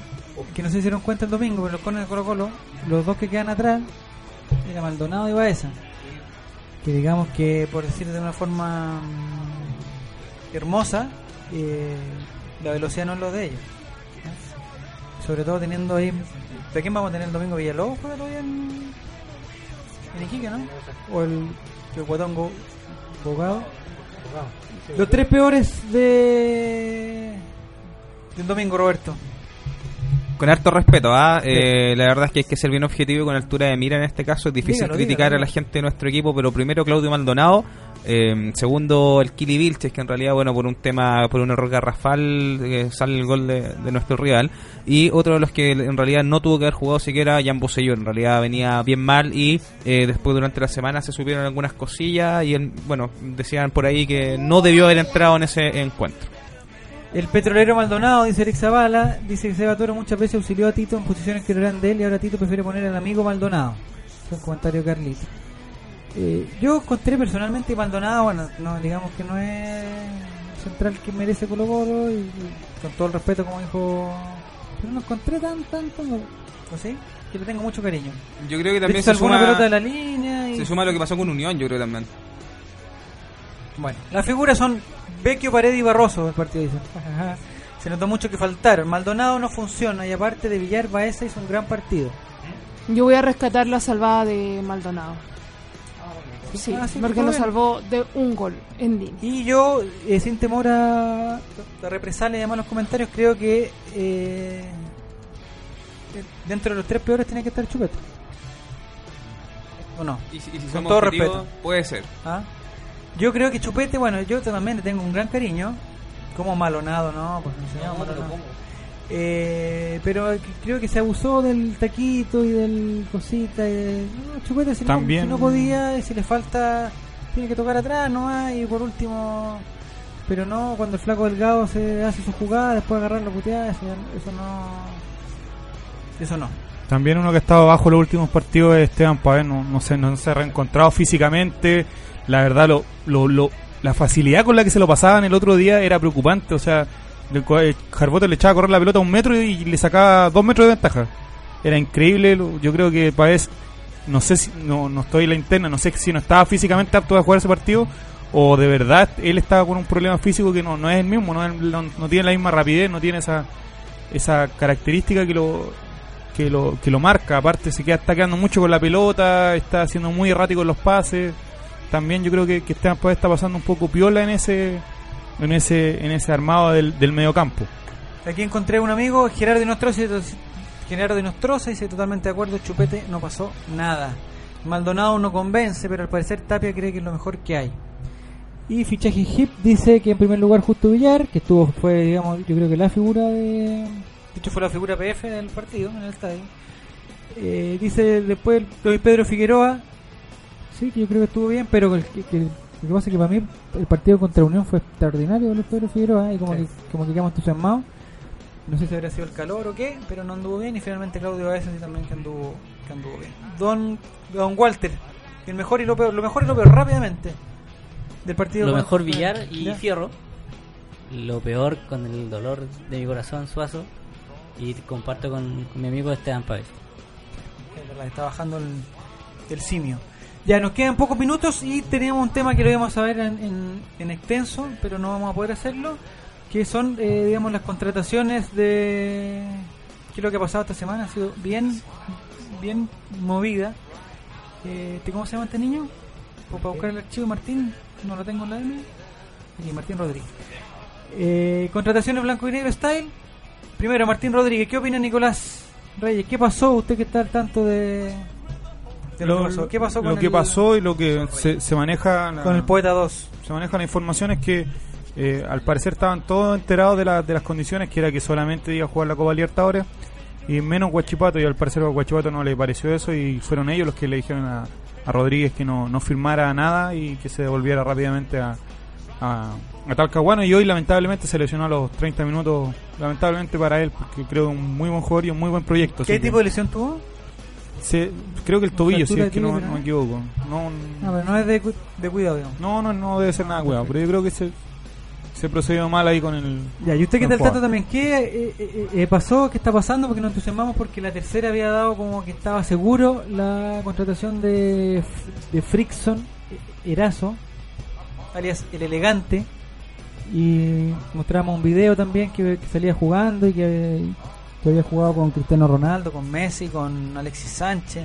Que no se dieron cuenta el domingo, pero los corners de Colo Colo. Los dos que quedan atrás. Era Maldonado y Baeza. Que digamos que, por decir de una forma mm, hermosa, eh, la velocidad no es lo de ellos. ¿no? Sobre todo teniendo ahí. ¿De quién vamos a tener el domingo? Villalobos juega todavía en, en Iquique, ¿no? O el Guatongo Bogado. Los tres peores de del domingo, Roberto. Con harto respeto, ¿ah? Eh, la verdad es que hay que ser bien objetivo y con altura de mira en este caso. Es difícil Dígalo, criticar dígalo. a la gente de nuestro equipo, pero primero Claudio Maldonado, eh, segundo el Kili Vilches, que en realidad, bueno, por un tema, por un error garrafal, eh, sale el gol de, de nuestro rival. Y otro de los que en realidad no tuvo que haber jugado siquiera, Jan Boselló. En realidad venía bien mal y eh, después durante la semana se supieron algunas cosillas y, él, bueno, decían por ahí que no debió haber entrado en ese encuentro. El petrolero Maldonado, dice Eric Zavala, dice que Seba Toro muchas veces auxilió a Tito en posiciones que no eran de él y ahora Tito prefiere poner al amigo Maldonado. Fue un comentario de Carlito. Eh, yo encontré personalmente Maldonado, bueno, no, digamos que no es central que merece Colo Colo y, y con todo el respeto como dijo, pero no encontré tan, tan, tan, ¿o sí? Que le tengo mucho cariño. Yo creo que también hecho, se suma, pelota de la línea y... se suma lo que pasó con Unión, yo creo también. Bueno, las figuras son Vecchio, Paredes y Barroso del partido, dicen. Se notó mucho que faltaron. Maldonado no funciona y aparte de Villar, Baeza hizo un gran partido. Yo voy a rescatar la salvada de Maldonado. Sí, Ah, sí, porque lo salvó de un gol en línea. Y yo, eh, sin temor a, a represalia y a malos comentarios, creo que eh, dentro de los tres peores tiene que estar Chupete. ¿O no? Y si, y si Con todo respeto. puede ser. ¿Ah? Yo creo que Chupete, bueno, yo también le tengo un gran cariño. Como malonado, ¿no? Pues no se llama Malonado. Eh, pero creo que se abusó del taquito y del cosita. Y de, no, Chupete, si, También- No, si no podía, y si le falta, tiene que tocar atrás, no Y por último, pero no, cuando el flaco delgado se hace su jugada, después agarrarlo puteada, eso, ya- eso no. Eso no. También uno que ha estado bajo los últimos partidos es Esteban Pavel, no, no sé, no se ha reencontrado físicamente. La verdad, lo, lo, lo- la facilidad con la que se lo pasaban el otro día era preocupante. O sea, eh, Jarbote le echaba a correr la pelota un metro y, le sacaba dos metros de ventaja. Era increíble. Yo creo que Pavel, no sé si, no, no estoy en la interna, no sé si no estaba físicamente apto a jugar ese partido o de verdad él estaba con un problema físico que no, no es el mismo, no, no, no tiene la misma rapidez, no tiene esa, esa característica que lo, que lo, que lo marca. Aparte, se queda, está quedando mucho con la pelota, está siendo muy errático en los pases. También yo creo que, que Esteban Paez está pasando un poco piola en ese en ese en ese armado del, del mediocampo. Aquí encontré un amigo, Gerardo to- Gerardo Inostroza dice totalmente de acuerdo, Chupete no pasó nada. Maldonado no convence, pero al parecer Tapia cree que es lo mejor que hay. Y fichaje hip dice que en primer lugar Justo Villar, que estuvo fue digamos, yo creo que la figura de de hecho fue la figura PF del partido en el estadio. Eh, dice después Luis Pedro Figueroa, sí, que yo creo que estuvo bien, pero el, que, que- lo que pasa es que para mí el partido contra Unión fue extraordinario de Luis Pedro Figueroa y como, Sí. que, como que quedamos entusiasmados. No sé si habrá sido el calor o qué, pero no anduvo bien y finalmente Claudio Baeza sí también que anduvo, que anduvo bien. Don, Don Walter, el mejor y lo peor, lo mejor y lo peor rápidamente del partido. Lo con- mejor Villar y Ya. Fierro. Lo peor con el dolor de mi corazón, Suazo. Y comparto con, con mi amigo Esteban Páez. Es verdad, está bajando el, el simio. Ya nos quedan pocos minutos y tenemos un tema que lo íbamos a ver en, en- en extenso, pero no vamos a poder hacerlo, que son, eh, digamos, las contrataciones de... ¿Qué es lo que ha pasado esta semana? Ha sido bien, bien movida. Eh, ¿te- ¿Cómo se llama este niño? Para buscar el archivo, Martín, no lo tengo en la M. Martín Rodríguez. Eh, contrataciones blanco y negro style. Primero, Martín Rodríguez, ¿qué opina Nicolás Reyes? ¿Qué pasó? Usted que está al tanto de, de lo, que pasó. ¿Qué pasó con lo que pasó y lo que se, se maneja la- con el Poeta 2? se maneja la información es que eh, al parecer estaban todos enterados de, la- de las condiciones que era que solamente iba a jugar la Copa Libertadores y menos Guachipato y al parecer a Guachipato no le pareció eso y fueron ellos los que le dijeron a, a Rodríguez que no, no firmara nada y que se devolviera rápidamente a, a, a Talcahuano y hoy lamentablemente se lesionó a los 30 minutos lamentablemente para él porque creo que es un muy buen jugador y un muy buen proyecto ¿Qué que- tipo de lesión tuvo? Se- creo que el tobillo, si es que no, me equivoco. No, No, pero no es de, de cuidado, digamos. no, no, no debe ser nada cuidado, pero yo creo que se, se procedió mal ahí con el. Ya, y usted que está al tanto también, ¿qué eh, eh, eh, pasó? ¿Qué está pasando? Porque nos entusiasmamos porque la tercera había dado como que estaba seguro la contratación de, de Frickson Erazo, alias el elegante. Y mostramos un video también que, que salía jugando y que, que había jugado con Cristiano Ronaldo, con Messi, con Alexis Sánchez.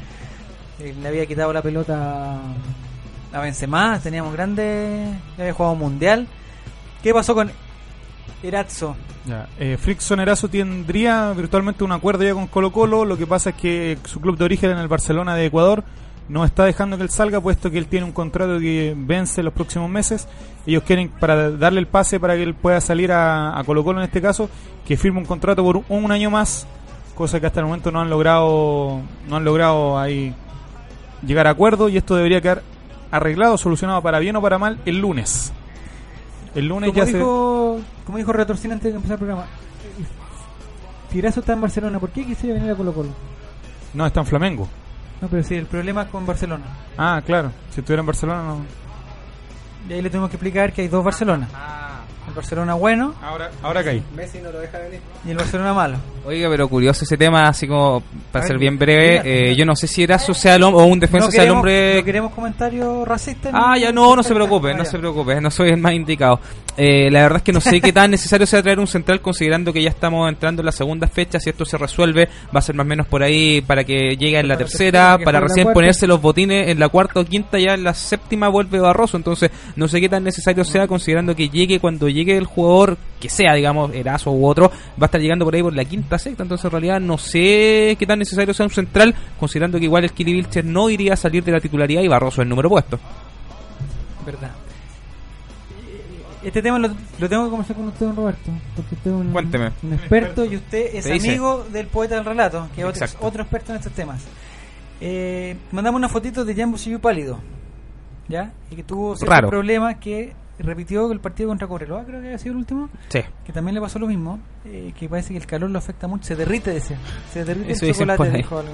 Eh, le había quitado la pelota a Benzema, teníamos grandes, había jugado un mundial. ¿Qué pasó con Erazzo? Ya, eh, Frickson Erazo tendría virtualmente un acuerdo ya con Colo Colo. Lo que pasa es que su club de origen en el Barcelona de Ecuador no está dejando que él salga, puesto que él tiene un contrato que vence los próximos meses. Ellos quieren, para darle el pase para que él pueda salir a, a Colo Colo en este caso, que firme un contrato por un, un año más, cosa que hasta el momento no han logrado, no han logrado ahí llegar a acuerdo y esto debería quedar arreglado, solucionado para bien o para mal el lunes. El lunes Como ya se... dijo, como dijo Retorcina antes de empezar el programa, Tirazo está en Barcelona, ¿por qué quisiera venir a Colo Colo? No, está en Flamengo. No, pero sí, el problema es con Barcelona. Ah, claro. Si estuviera en Barcelona, no. Y ahí le tuvimos que explicar que hay dos Barcelona. El Barcelona bueno Ahora, ahora caí. Messi no lo deja venir. y el Barcelona malo. Oiga, pero curioso ese tema, así como para ser bien breve, eh, yo no sé si era social o un defensa no sea el queremos, hombre... no queremos comentarios racistas. Ah, ya no, no se preocupe, no se preocupe, no soy el más indicado. Eh, la verdad es que no sé qué tan necesario sea traer un central considerando que ya estamos entrando en la segunda fecha, si esto se resuelve va a ser más o menos por ahí para que llegue en la tercera, para recién ponerse los botines en la cuarta o quinta, ya en la séptima vuelve Barroso, entonces no sé qué tan necesario sea considerando que llegue cuando llegue el jugador que sea, digamos, Erazo u otro, va a estar llegando por ahí por la quinta, sexta, entonces en realidad no sé qué tan necesario sea un central, considerando que igual el Kili Vilches no iría a salir de la titularidad y Barroso el número puesto. Verdad. Este tema lo, lo tengo que conversar con usted, don Roberto. Porque usted es un, Cuénteme. un experto y usted es amigo del poeta del relato, que es otro, experto en estos temas. Eh, mandamos una fotito de Jambo pálido. ¿Ya? Y que tuvo ciertos problemas que repitió el partido contra Cobreloa, creo que había sido el último. Sí. Que también le pasó lo mismo. eh, que parece que el calor lo afecta mucho. Se derrite, decía. Se derrite Eso el chocolate, dijo algo.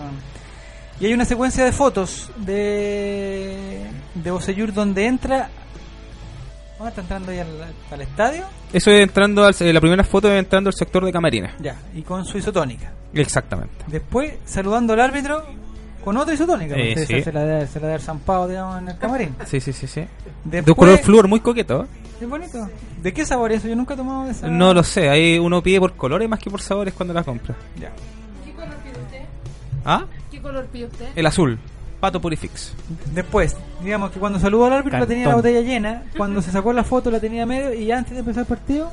Y hay una secuencia de fotos de, de Bocellur donde entra. ¿Dónde está entrando ahí al, al estadio? Eso es entrando al, eh, la primera foto es entrando al sector de camarines. Ya, y con su isotónica. Exactamente. Después, saludando al árbitro con otra isotónica. Eh, sí. esa se la debe, se la debe haber zampado, digamos, en el camarín. Sí, sí, sí, sí. de un color flúor muy coqueto. ¿eh? Es bonito. ¿De qué sabor es eso? Yo nunca he tomado de esa. No lo sé, ahí uno pide por colores más que por sabores cuando la compra. Ya. ¿Qué color pide usted? ¿Ah? ¿Qué color pide usted? El azul. Pato Purifix. Después, digamos que cuando saludó al árbitro la tenía la botella llena, cuando se sacó la foto la tenía medio y antes de empezar el partido,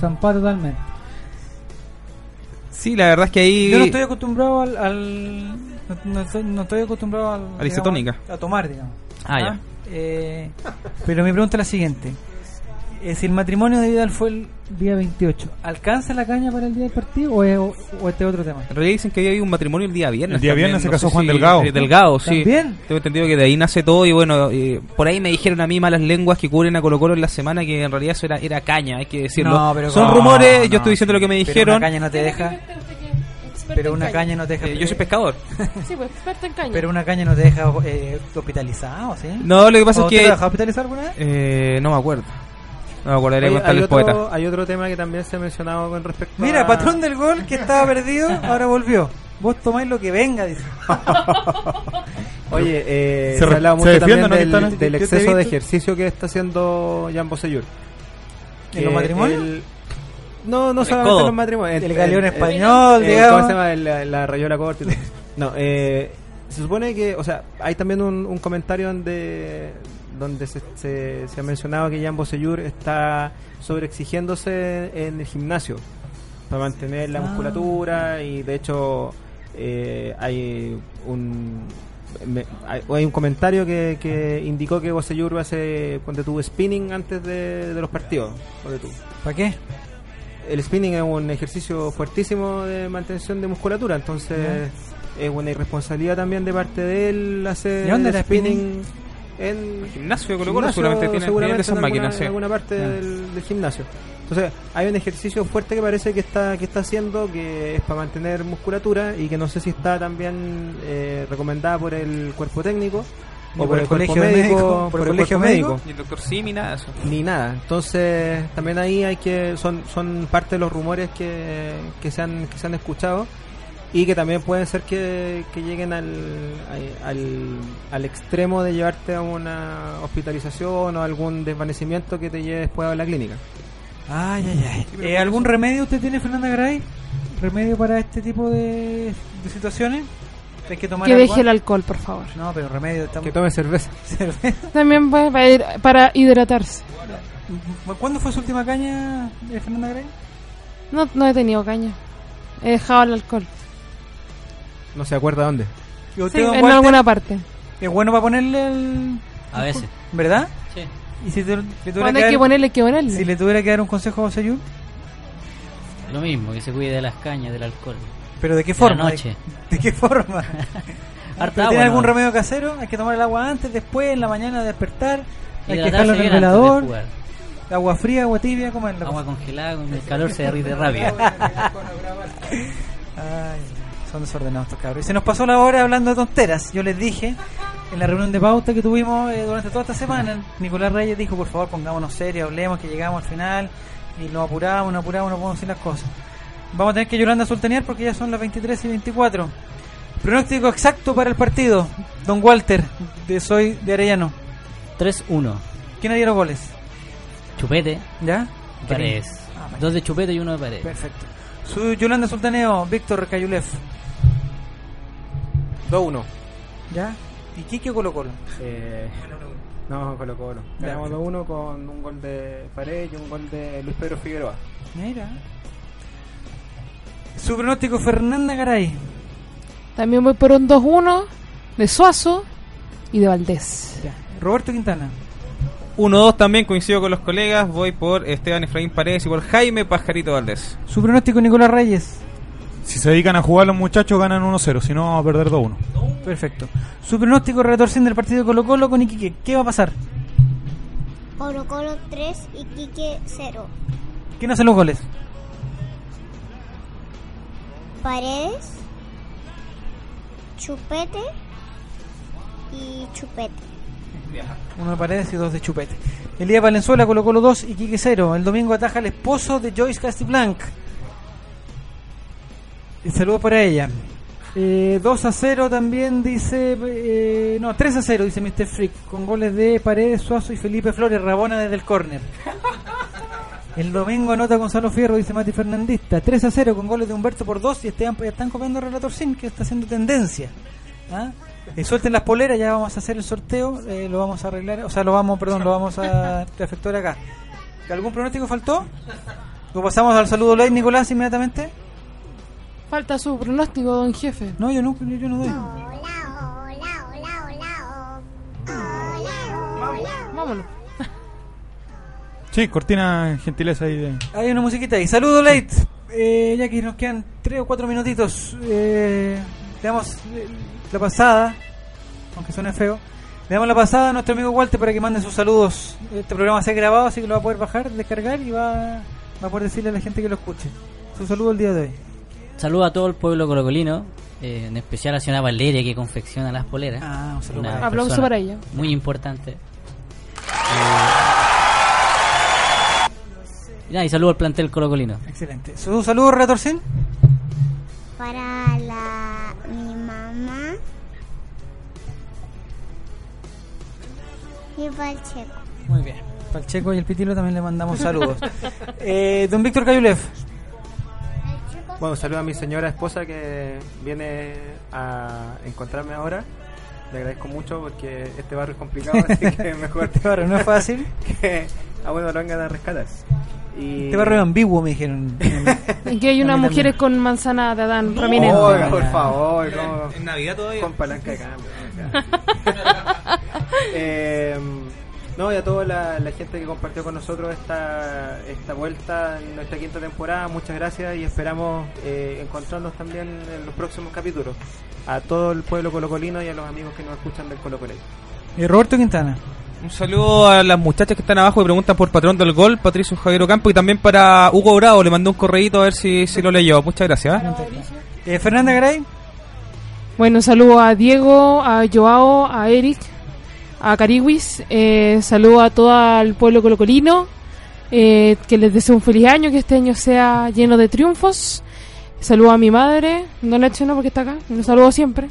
zampado totalmente. Sí, la verdad es que ahí... Yo no estoy acostumbrado al... al- no, no estoy, no estoy acostumbrado al, A digamos, a tomar, digamos. Ah, ya. Eh, pero mi pregunta es la siguiente. Eh, si el matrimonio de Vidal fue el día 28, ¿alcanza la caña para el día del partido o, es, o, o este otro tema? En realidad dicen que había un matrimonio el día viernes. El día también, viernes se no casó Juan si- Delgado. Delgado, sí. ¿También? Tengo entendido que de ahí nace todo y bueno, eh, por ahí me dijeron a mí malas lenguas que cubren a Colo Colo en la semana que en realidad eso era, era caña, hay que decirlo. No, pero Son no, rumores, no. yo estoy diciendo lo que me Pero dijeron. una caña no te deja... Pero una caña no te deja... Eh, yo soy pescador. [LAUGHS] Sí, pues experto en caña. Pero una caña no te deja eh, hospitalizado, ¿sí? No, lo que pasa ¿O es te que... lo dejó hospitalizar alguna vez? Eh, no me acuerdo. No me acuerdo, Oye, hay, el poeta. otro, hay otro tema que también se ha mencionado con respecto Mira, a... patrón del gol que estaba perdido, ahora volvió. Vos tomáis lo que venga, dice. [LAUGHS] Oye, eh, Se se, re- ha hablado se mucho defiende, también ¿no, del, te exceso de ejercicio que está haciendo Jan Bosellur. ¿En los matrimonios? No, no El solamente codo. los matrimonios. El galeón español, el- digamos. ¿Cómo se llama? El- la rayola corta. No, eh, se supone que, o sea, hay también un, un comentario donde donde se, se, se ha mencionado que Jan Bosellur está sobreexigiéndose en el gimnasio para mantener la Ah. musculatura y de hecho eh, hay un me- hay, hay un comentario que, que indicó que Bosellur hace cuando tuvo spinning antes de, de los partidos. ¿Para qué? El spinning es un ejercicio fuertísimo de mantención de musculatura entonces es una irresponsabilidad también de parte de él hacer ¿Y dónde era spinning en Gimnasio de Colo Colo gimnasio, seguramente tienen seguramente esas en alguna, sí. en alguna parte del, del gimnasio. Entonces, hay un ejercicio fuerte que parece que está que está haciendo que es para mantener musculatura y que no sé si está también eh, recomendada por el cuerpo técnico Ni o por el colegio de médicos, médico, por el el colegio médico. Y el doctor Simi, nada de eso. ni nada. Entonces, también ahí hay que son son parte de los rumores que, que se han que se han escuchado y que también pueden ser que, que lleguen al, al, al extremo de llevarte a una hospitalización o algún desvanecimiento que te lleve después a la clínica. Ay, ay, ay. Eh, ¿Algún remedio usted tiene, Fernanda Gray? ¿Remedio para este tipo de, de situaciones? ¿Hay que tomar Que algo deje el alcohol, por favor. No, pero remedio estamos... Que tome cerveza. [LAUGHS] Cerveza. También pues, para, ir- para hidratarse. ¿Cuándo fue su última caña, eh, Fernanda Gray? No, no he tenido caña. He dejado el alcohol. No se acuerda dónde. ¿Y usted, Sí, don en Walter, alguna parte. ¿Es bueno para ponerle el...? A veces. ¿Verdad? Sí. ¿Y si te- tuviera Cuando que hay que dar- ponerle, hay que ponerle. Si le tuviera que dar un consejo a Sayur, Lo mismo, que se cuide de las cañas, del alcohol. ¿Pero de qué forma? noche. ¿De, de qué forma? [LAUGHS] Harta ¿Pero agua, ¿Tiene algún remedio casero? ¿Hay que tomar el agua antes, después, en la mañana despertar? ¿Hay que dejarlo en el de velador? ¿Agua fría, agua tibia? ¿Cómo es Agua congelada, con el calor se derrite rápido. [LAUGHS] Ay, Son desordenados estos cabros. Y se nos pasó la hora hablando de tonteras. Yo les dije en la reunión de pauta que tuvimos eh, durante toda esta semana, Nicolás Reyes dijo, por favor, pongámonos serios, hablemos, que llegamos al final y nos apuramos, nos apuramos, no podemos decir las cosas. Vamos a tener que Yolanda sultanear porque ya son las 23 y 24. Pronóstico exacto para el partido. Don Walter, de Soy de Arellano. 3-1. ¿Quién haría los goles? Chupete. ¿Ya? Paredes. Ah, vale. Dos de Chupete y uno de Paredes. Perfecto. Su Yolanda Sultaneo, Víctor Cayulef. 2-1. ¿Ya? ¿Y Kike o Colo Colo? Eh, no, Colo Colo. Ganamos 2-1 con un gol de Paredes y un gol de Luis Pedro Figueroa. Mira. Su pronóstico Fernanda Garay. También voy por un 2-1 de Suazo y de Valdés. Roberto Quintana. 1-2 también coincido con los colegas. Voy por Esteban Efraín Paredes y por Jaime Pajarito Valdés. Su pronóstico Nicolás Reyes. Si se dedican a jugar los muchachos ganan 1-0, si no vamos a perder 2-1. Perfecto. Su pronóstico retorciendo del partido de Colo Colo con Iquique. ¿Qué va a pasar? Colo Colo 3 y Quique 0. ¿Quién hace los goles? Paredes, Chupete y Chupete. Uno de Paredes y dos de Chupete. Elías Valenzuela Colo Colo 2 y Quique 0. El domingo ataja el esposo de Joyce Castiblanc. Y saludo para ella. Eh, 2 a 0 también dice. eh, no, 3 a 0 dice Mr. Freak. Con goles de Paredes, Suazo y Felipe Flores. Rabona desde el córner. El domingo anota Gonzalo Fierro, dice Mati Fernandista. 3 a 0 con goles de Humberto por 2 y Esteban, están copiando a Relator Sin, que está haciendo tendencia. ¿Ah? Eh, suelten las poleras, ya vamos a hacer el sorteo, eh, lo vamos a arreglar, o sea, lo vamos, perdón, lo vamos a [LAUGHS] efectuar acá. ¿Algún pronóstico faltó? ¿Lo pasamos al saludo live, Nicolás, inmediatamente? Falta su pronóstico, don jefe. No, yo no, yo, yo no doy. Vámonos. Sí, cortina gentileza ahí de... Hay una musiquita ahí. Saludo late. Eh, ya que nos quedan 3 o 4 minutitos. Eh, le damos eh, la pasada, aunque suene feo. Le damos la pasada a nuestro amigo Walter para que mande sus saludos. Este programa se ha grabado, así que lo va a poder bajar, descargar y va, va a poder decirle a la gente que lo escuche. Su saludo el día de hoy. Saludo a todo el pueblo colocolino, eh, en especial a la señora Valeria que confecciona las poleras. Ah, un saludo Una. Aplauso para ella. Muy importante. Y, nada, y saludo al plantel colocolino. Excelente. ¿Su saludo, Retorcín? Para la mi mamá y para el checo. Muy bien. Para el Checo y el Pitilo también le mandamos saludos. [LAUGHS] eh, don Víctor Cayulev. Bueno, saludo a mi señora esposa que viene a encontrarme ahora. Le agradezco mucho porque este barrio es complicado, así que mejor. [LAUGHS] Este barrio no es fácil. [LAUGHS] que a bueno lo vengan a rescatar. Y... Este barrio ambiguo, me dijeron. [LAUGHS] En que hay unas mujeres con manzana de Adán prominente. Oiga, por favor, ¿cómo? En Navidad todavía. Con palanca de cambio. [LAUGHS] eh, no, y a toda la, la gente que compartió con nosotros esta, esta vuelta en nuestra quinta temporada, muchas gracias y esperamos eh, encontrarnos también en los próximos capítulos. A todo el pueblo colocolino y a los amigos que nos escuchan del Colo Colo. Y Roberto Quintana. Un saludo a las muchachas que están abajo y preguntan por patrón del gol, Patricio Javier Ocampo, y también para Hugo Bravo, le mandé un correíto a ver si, si lo leyó. Muchas gracias. ¿eh? Eh, Fernanda Garay. Bueno, saludo a Diego, a Joao, a Eric, a Cariwis. Eh, saludo a todo el pueblo colocolino. Eh, que les deseo un feliz año, que este año sea lleno de triunfos. Saludo a mi madre, no la echo no porque está acá, lo saludo siempre.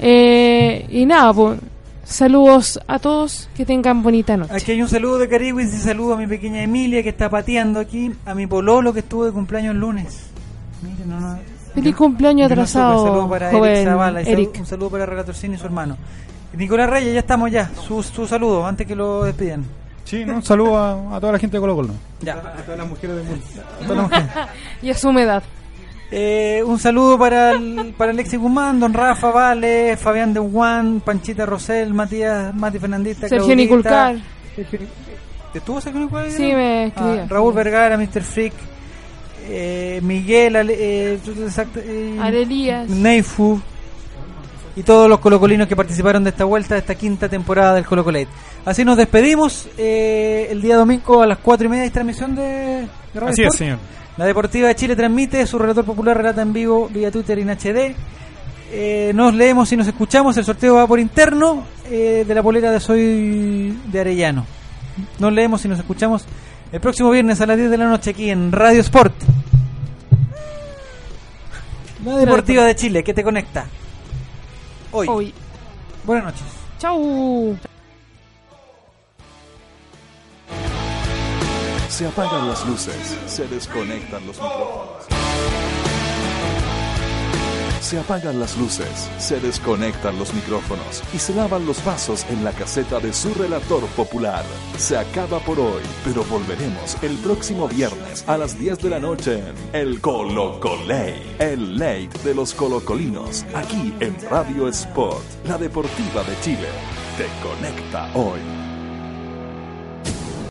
Eh, y nada, pues, saludos a todos, que tengan bonita noche. Aquí hay un saludo de Cariwis y saludo a mi pequeña Emilia que está pateando aquí. A mi pololo que estuvo de cumpleaños el lunes. Miren, no, no. Feliz cumpleaños no atrasado, saludo para joven Eric Zavala Eric. un saludo para Relatorcín y su hermano. Nicolás Reyes, ya estamos ya. Su, su saludo antes que lo despidan. Sí, ¿no? un saludo a, a toda la gente de Colo Colo. Ya. A todas las mujeres del mundo. A todas las mujeres. y a su humedad. Eh, un saludo para, el, para Alexis Guzmán, Don Rafa Vale, Fabián de Juan, Panchita Rosel, Matías, Mati Fernandista, Sergio Claudita, Niculcar. Sergio Nic- ¿Estuvo Sergio Niculcar? Sí, me escribió. Ah, Raúl Vergara, Mr. Freak, eh, Miguel, eh, eh, Arelías. Neifu y todos los colocolinos que participaron de esta vuelta, de esta quinta temporada del Colo Colate. Así nos despedimos. eh, el día domingo a las cuatro y media hay transmisión de, de Radio Así es, señor. La Deportiva de Chile transmite, su relator popular relata en vivo vía Twitter y en HD. Eh, nos leemos y nos escuchamos. El sorteo va por interno eh, de la polera de Soy de Arellano. Nos leemos y nos escuchamos el próximo viernes a las 10 de la noche aquí en Radio Sport. La Deportiva de Chile, que te conecta. Hoy. Hoy. Buenas noches. Chau. Se apagan las luces, se desconectan los micrófonos. Se apagan las luces, se desconectan los micrófonos y se lavan los vasos en la caseta de su relator popular. Se acaba por hoy, pero volveremos el próximo viernes a las 10 de la noche en El Colocolate, el late de los colocolinos, aquí en Radio Sport, la deportiva de Chile. Te conecta hoy.